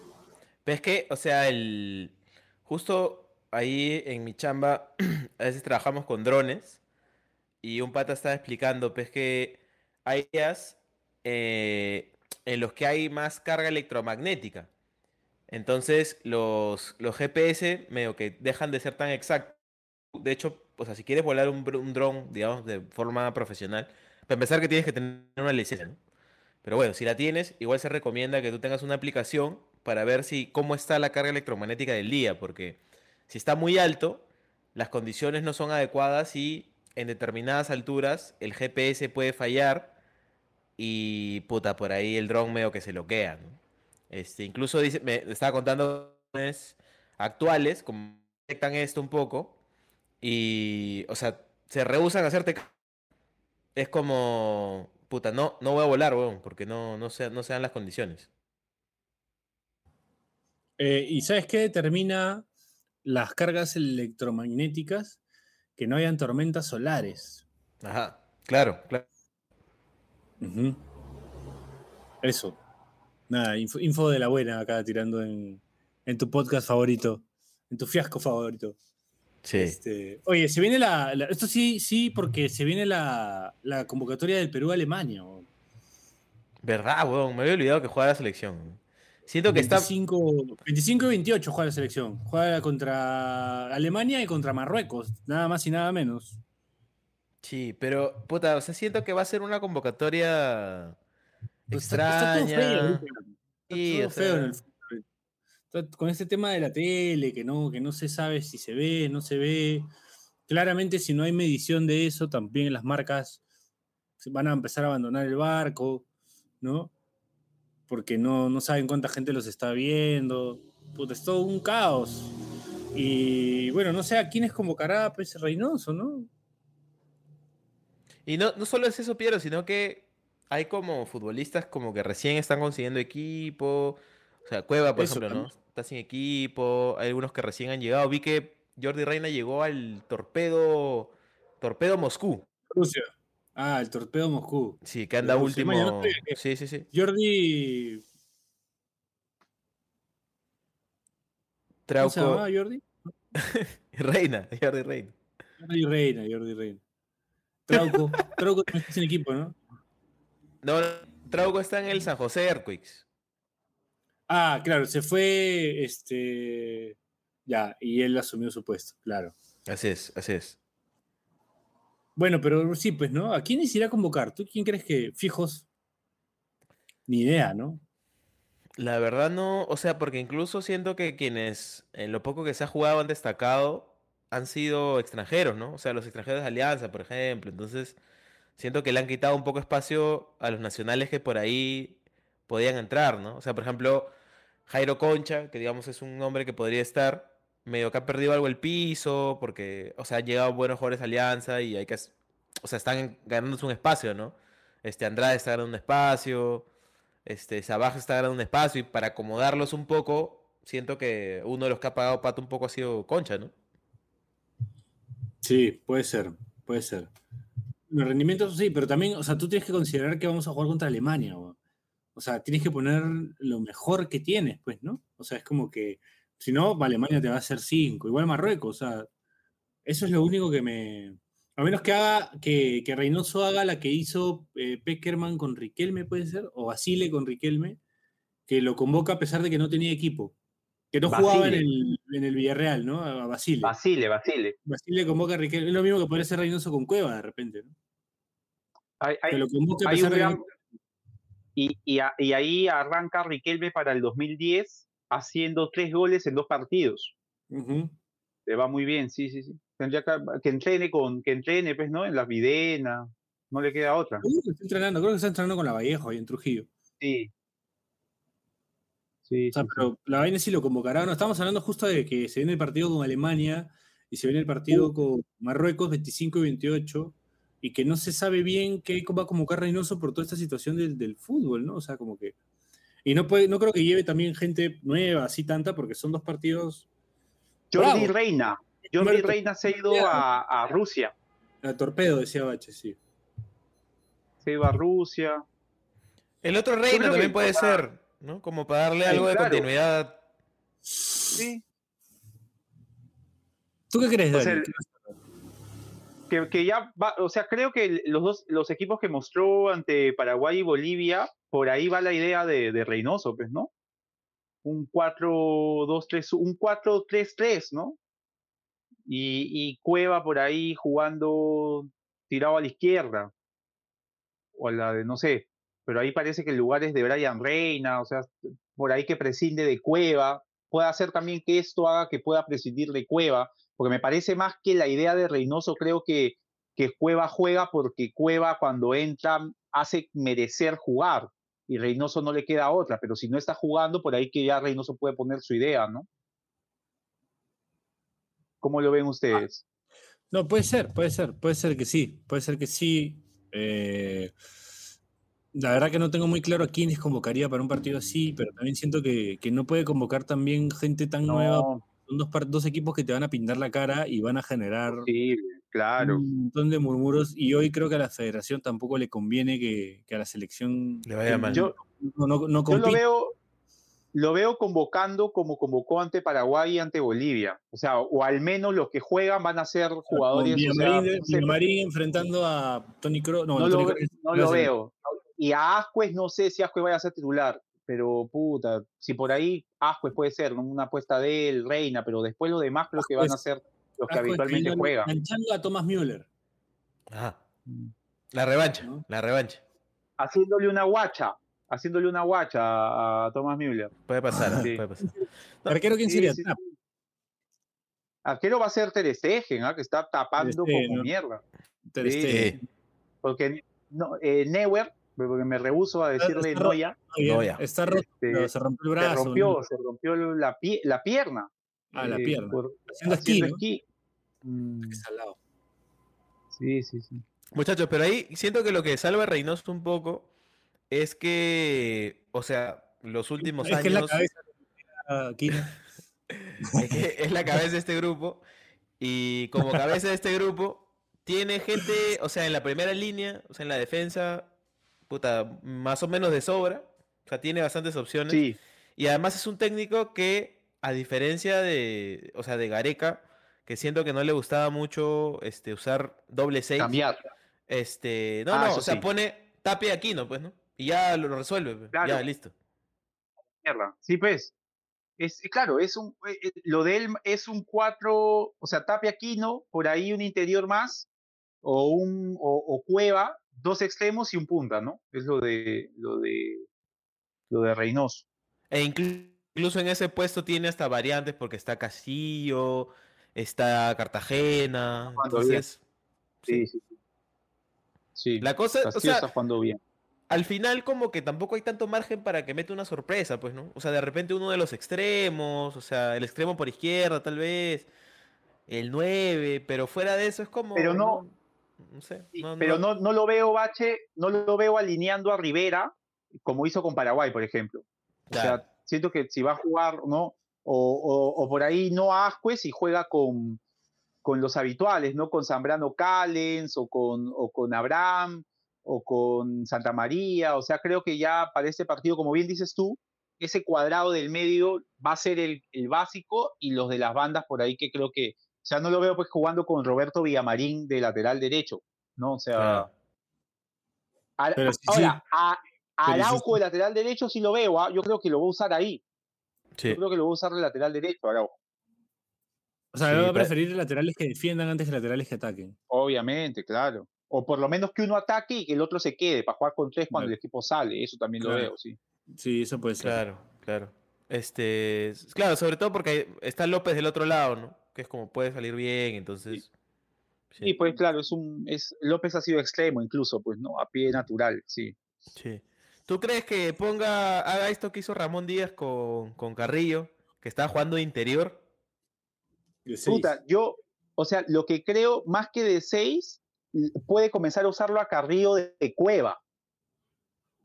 Pero es que, o sea, el. Justo ahí en mi chamba, a veces trabajamos con drones. Y un pata estaba explicando, pues que hay días eh, en los que hay más carga electromagnética. Entonces, los, los GPS medio que dejan de ser tan exactos. De hecho, o sea, si quieres volar un, un dron, digamos, de forma profesional, para empezar que tienes que tener una licencia, ¿no? Pero bueno, si la tienes, igual se recomienda que tú tengas una aplicación para ver si cómo está la carga electromagnética del día, porque si está muy alto, las condiciones no son adecuadas y en determinadas alturas el GPS puede fallar y puta, por ahí el dron medio que se bloquea, ¿no? Este, incluso me estaba contando actuales, como detectan esto un poco, y, o sea, se rehusan a hacerte... Es como, puta, no, no voy a volar, weón, porque no, no, se, no se dan las condiciones. Eh, ¿Y sabes qué determina las cargas electromagnéticas? Que no hayan tormentas solares. Ajá, claro, claro. Eso. Nada, info, info de la buena acá tirando en, en tu podcast favorito, en tu fiasco favorito. Sí. Este, oye, se viene la, la- Esto sí, sí, porque se viene la, la convocatoria del Perú-Alemania. weón. ¿Verdad, weón? Me había olvidado que juega la selección. Siento que está... 25, 25 y 28 juega la selección. Juega contra Alemania y contra Marruecos. Nada más y nada menos. Sí, pero, puta, o sea, siento que va a ser una convocatoria Pues está- está todo feo extraña. Está Sí, todo feo en el con este tema de la tele, que no, que no se sabe si se ve, no se ve. Claramente, si no hay medición de eso, también las marcas van a empezar a abandonar el barco, ¿no? Porque no, no saben cuánta gente los está viendo. Puta, es todo un caos. Y bueno, no sé a quiénes convocará pues, Reynoso, ¿no? Y no, no solo es eso, Piero, sino que hay como futbolistas como que recién están consiguiendo equipo. O sea, Cueva, por Eso ejemplo, ¿no? Está sin equipo. Hay algunos que recién han llegado. Vi que Jordi Reina llegó al Torpedo, Torpedo Moscú. Rusia. Ah, el torpedo Moscú. Sí, que anda último. Sí, sí, sí. Jordi. ¿Cómo se Trauco. llamaba Jordi? Reina, Jordi Reina. Jordi Reina, Jordi Reina. Trauco. Trauco está sin equipo, ¿no? No, no, Trauco está en el San José Earthquakes. Ah, claro, se fue. Este. Ya, y él asumió su puesto, claro. Así es, así es. Bueno, pero sí, pues, ¿no? ¿A quiénes irá a convocar? ¿Tú quién crees que fijos? Ni idea, ¿no? La verdad no, o sea, porque incluso siento que quienes en lo poco que se ha jugado han destacado han sido extranjeros, ¿no? O sea, los extranjeros de Alianza, por ejemplo. Entonces, siento que le han quitado un poco espacio a los nacionales que por ahí podían entrar, ¿no? O sea, por ejemplo, Jairo Concha, que digamos es un hombre que podría estar, medio que ha perdido algo el piso, porque, o sea, han llegado buenos jugadores a Alianza y hay que, o sea, están ganándose un espacio, ¿no? Este Andrade está ganando un espacio. Este, Sabaj está ganando un espacio y para acomodarlos un poco, siento que uno de los que ha pagado pato un poco ha sido Concha, ¿no? Sí, puede ser, puede ser. Los rendimientos sí, pero también, o sea, tú tienes que considerar que vamos a jugar contra Alemania. O, o sea, tienes que poner lo mejor que tienes, pues, ¿no? O sea, es como que, si no, Alemania te va a hacer cinco, igual Marruecos, o sea, eso es lo único que me... A menos que haga, que, que Reynoso haga la que hizo eh, Peckerman con Riquelme, puede ser, o Basile con Riquelme, que lo convoca a pesar de que no tenía equipo, que no jugaba en el, en el Villarreal, ¿no? A Basile. Basile, Basile. Basile convoca a Riquelme. Es lo mismo que podría ser Reynoso con Cueva de repente, ¿no? Hay, hay- Que lo convoque a hay pesar un de gran- y, y, a- y ahí arranca Riquelme para el 2010 haciendo tres goles en dos partidos. Ujú. Le va muy bien, sí, sí, sí. Tendría que, que entrene con, que entrene, pues, ¿no? En la Videna. No le queda otra. Creo que está entrenando, creo que está entrenando con la Vallejo ahí en Trujillo. Sí. Sí, O sea, sí, sí. pero la vaina sí lo convocará. No, estamos hablando justo de que se viene el partido con Alemania y se viene el partido con Marruecos 25 y 28 y que no se sabe bien qué va a convocar Reynoso por toda esta situación del, del fútbol, ¿no? O sea, como que... Y no, puede, no creo que lleve también gente nueva, así tanta, porque son dos partidos... Jordi bravo. Reina. Jordi. Reina se ha ido a, a Rusia. A torpedo, decía Bache, sí. Se iba a Rusia. El otro que también puede para- ser, ¿no? Como para darle Sí, algo de continuidad. Sí. ¿Tú qué crees, O sea, Dani? el- que, que ya va, o sea, creo que los dos, los equipos que mostró ante Paraguay y Bolivia, por ahí va la idea de, de Reynoso, pues, ¿no? Un 4-2-3, un 4-3-3, ¿no? Y, y Cueva por ahí jugando tirado a la izquierda. O a la de, no sé, pero ahí parece que el lugar es de Brian Reina, o sea, por ahí que prescinde de Cueva. Puede hacer también que esto haga que pueda prescindir de Cueva, porque me parece más que la idea de Reynoso, creo que, que Cueva juega porque Cueva cuando entra hace merecer jugar y Reynoso no le queda otra, pero si no está jugando, por ahí que ya Reynoso puede poner su idea, ¿no? ¿Cómo lo ven ustedes? No, puede ser, puede ser, puede ser que sí, puede ser que sí. Eh, la verdad que no tengo muy claro a quiénes convocaría para un partido así, pero también siento que, que no puede convocar también gente tan nueva. Son dos, equipos que te van a pintar la cara y van a generar sí, claro. un montón de murmuros. Y hoy creo que a la federación tampoco le conviene que, que a la selección Le vaya mal. Yo, no, no, no yo lo veo, lo veo convocando como convocó ante Paraguay y ante Bolivia. O sea, o al menos los que juegan van a ser jugadores. o sea, Villamarín, no sé, enfrentando a Tony Kroos. No, Tony lo, Kroos lo veo. Y a Ascuez no sé si Ascuez vaya a ser titular, pero puta, si por ahí Ascuez puede ser ¿no? una apuesta de él, Reina, pero después los demás creo que van a ser los que Ascuez habitualmente juegan. Manchando a Thomas Müller. Ajá. La revancha, ¿No? la revancha. Haciéndole una guacha, haciéndole una guacha a, a Thomas Müller. Puede pasar, Sí. puede pasar. ¿Arquero quién sería? sí, Trapp. sí. Arquero va a ser Ter Stegen, ¿ah? que está tapando Stegen, como ¿no? mierda. Ter. Stegen. Porque no, eh, Neuer, porque me rehuso a decirle está No, ya. Está roto, Este, se rompió el se brazo. rompió, ¿no? se rompió la, pie- la pierna. Ah, la eh, pierna. por- Haciendo esquí, ¿no? esquí. Mm, sí, sí, sí. Muchachos, pero ahí siento que lo que salva a Reynoso un poco es que, o sea, los últimos Es que es la años cabeza de Aquino. es, que es la cabeza de este grupo y como cabeza de este grupo tiene gente, o sea, en la primera línea, o sea, en la defensa, puta, más o menos de sobra, o sea, tiene bastantes opciones. Sí, Y además es un técnico que, a diferencia de, o sea, de Gareca, que siento que no le gustaba mucho este, usar doble seis. cambiar. Este, no, Ah, no, o sea, sí. pone Tapia Aquino, pues, ¿no? Y ya lo resuelve, pues, Claro. ya, listo. Mierda. Sí, pues. Es, claro, es un, eh, eh, lo de él es un 4, o sea, Tapia Aquino, por ahí un interior más, o un o, o Cueva, dos extremos y un punta, ¿no? Es lo de lo de lo de Reynoso. E inclu- incluso en ese puesto tiene hasta variantes porque está Castillo, está Cartagena, jugando bien. entonces, Sí, sí. sí. La cosa, o sea, está jugando bien. al final como que tampoco hay tanto margen para que meta una sorpresa, pues, ¿no? O sea, de repente uno de los extremos, o sea, el extremo por izquierda tal vez, el 9, pero fuera de eso es como... Pero no- No sé. Sí, no- pero no- no, lo veo, Bache, no lo veo alineando a Rivera como hizo con Paraguay, por ejemplo. O Claro. sea, siento que si va a jugar, ¿no? O, o- o por ahí no a Ascuez y juega con, con los habituales, ¿no? Con Zambrano Callens o con, o con Abraham o con Santa María. O sea, creo que ya para este partido, como bien dices tú, ese cuadrado del medio va a ser el, el básico y los de las bandas por ahí que creo que, sea, no lo veo pues jugando con Roberto Villamarín de lateral derecho, ¿no? O sea, Claro. Pero sí, ahora, a, Araujo de lateral derecho sí lo veo, ¿ah? yo creo que lo va a usar ahí, Sí. yo creo que lo va a usar de lateral derecho, Araujo, O sea, Sí, va a pero- preferir laterales que defiendan antes que laterales que ataquen. obviamente, claro. O por lo menos que uno ataque y que el otro se quede para jugar con tres cuando Claro. el equipo sale, eso también lo veo, sí. Sí, eso puede ser. Claro, claro. Este, claro, sobre todo porque está López del otro lado, ¿no? Que es como puede salir bien, entonces. Sí, pues claro, es un, es, López ha sido extremo incluso, pues, ¿no? A pie natural, sí. Sí. ¿Tú crees que ponga, haga esto que hizo Ramón Díaz con, con Carrillo, que estaba jugando de interior? De. Puta, yo, o sea, lo que creo, más que de seis, l- puede comenzar a usarlo a Carrillo de, de cueva.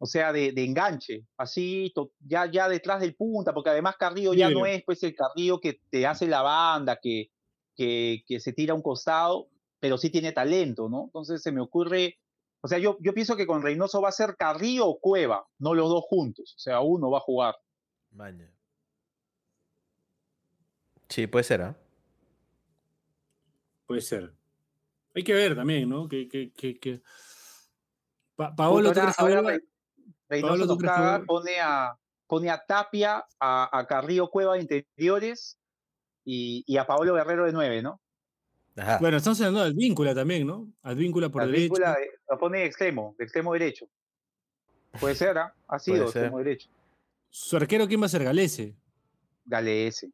O sea, de, de enganche, así, to- ya, ya detrás del punta, porque además Carrillo ya no es pues el Carrillo que te hace la banda, que, que, que se tira a un costado, pero sí tiene talento, ¿no? Entonces se me ocurre, o sea, yo, yo pienso que con Reynoso va a ser Carrillo o Cueva, no los dos juntos, o sea, uno va a jugar. Maña. Sí, puede ser, ¿ah? Puede ser. Hay que ver también, ¿no? Que, que, que, que- Pa- Paolo, ¿tú Puta, ahora- ahora Reynoso Pablo, ¿tú nos que caga, pone a, pone a Tapia, a, a Carrillo Cueva de interiores y, y a Pablo Guerrero de nueve, ¿no? Ajá. Bueno, estamos hablando de Advíncula también, ¿no? Advíncula por derecho. Advíncula de- lo pone de extremo, de extremo derecho. Puede ser, ¿ah? Ha sido Puede ser. extremo derecho. Su arquero, ¿quién va a ser? Galese. Dale ese.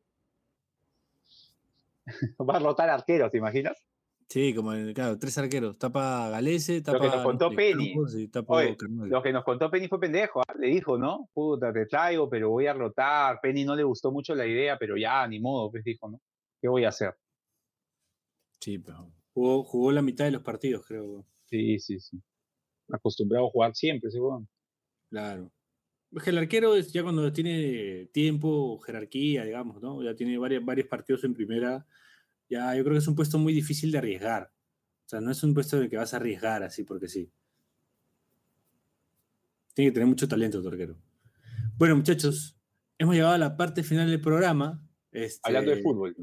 Va a rotar arqueros, ¿te imaginas? Sí, como, en- claro, tres arqueros. Tapa Galese, tapa. que nos contó no Penny. Campos y tapa Oye, Carnal. Lo que nos contó Penny fue pendejo, ¿ah? le dijo, ¿no? Puta, te traigo, pero voy a rotar. Penny no le gustó mucho la idea, pero ya, ni modo, pues dijo, ¿no? ¿Qué voy a hacer? Sí, pero. Jugó, jugó la mitad de los partidos, creo. Sí, sí, sí. Acostumbrado a jugar siempre, ese weón. Claro. Es que el arquero es ya cuando tiene tiempo, jerarquía, digamos, ¿no? Ya tiene varios, varios partidos en primera. Ya yo creo que es un puesto muy difícil de arriesgar. O sea, no es un puesto en el que vas a arriesgar así porque sí. Tiene que tener mucho talento tu arquero. Bueno, muchachos, hemos llegado a la parte final del programa. Este, Hablando de fútbol.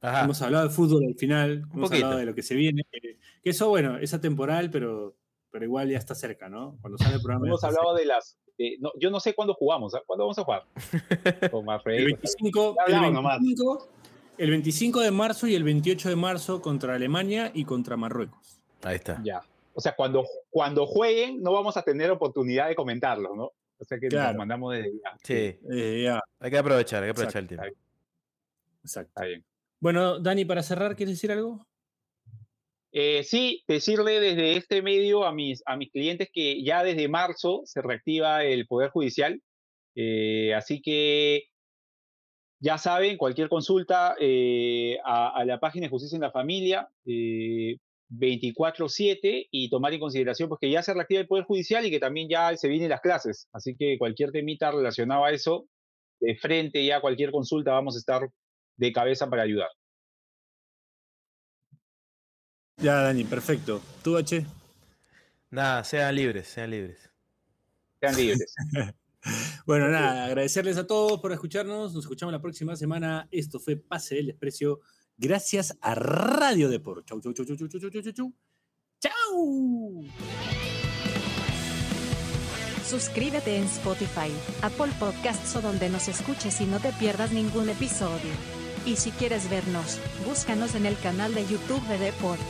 Ajá. Hemos hablado de fútbol al final, Un hemos poquito. hablado de lo que se viene. Que, eso, bueno, es atemporal, pero, pero igual ya está cerca, ¿no? Cuando sale el programa. Hemos hablado de las. de- no, yo no sé cuándo jugamos. ¿ah? ¿Cuándo vamos a jugar? Con El Mafrey. 25, Ya el, hablamos nomás. 25, el 25 de marzo y el 28 de marzo contra Alemania y contra Marruecos. Ahí está. Ya. O sea, cuando, cuando jueguen, no vamos a tener oportunidad de comentarlo, ¿no? O sea que Claro. nos mandamos desde ya. Sí, Eh, ya, hay que aprovechar, hay que aprovechar el tiempo. exacto. Está bien. Bueno, Dani, para cerrar, ¿quieres decir algo? Eh, sí, decirle desde este medio a mis, a mis clientes que ya desde marzo se reactiva el Poder Judicial. Eh, así que ya saben, cualquier consulta eh, a, a la página de Justicia en la Familia, eh, 24-7, y tomar en consideración pues, que ya se reactiva el Poder Judicial y que también ya se vienen las clases. Así que cualquier temita relacionado a eso, de frente ya cualquier consulta, vamos a estar de cabeza para ayudar. Ya, Dani, perfecto. ¿Tú, H? Nada, sean libres, sean libres. Sean libres. Bueno, nada, agradecerles a todos por escucharnos. Nos escuchamos la próxima semana. Esto fue Pase del Desprecio. Gracias a Radio Depor. Chau, chau, chau, chau, chau, chau, chau, chau, chau. ¡Chau! Suscríbete en Spotify, Apple Podcasts o donde nos escuches y no te pierdas ningún episodio. Y si quieres vernos, búscanos en el canal de YouTube de Deport.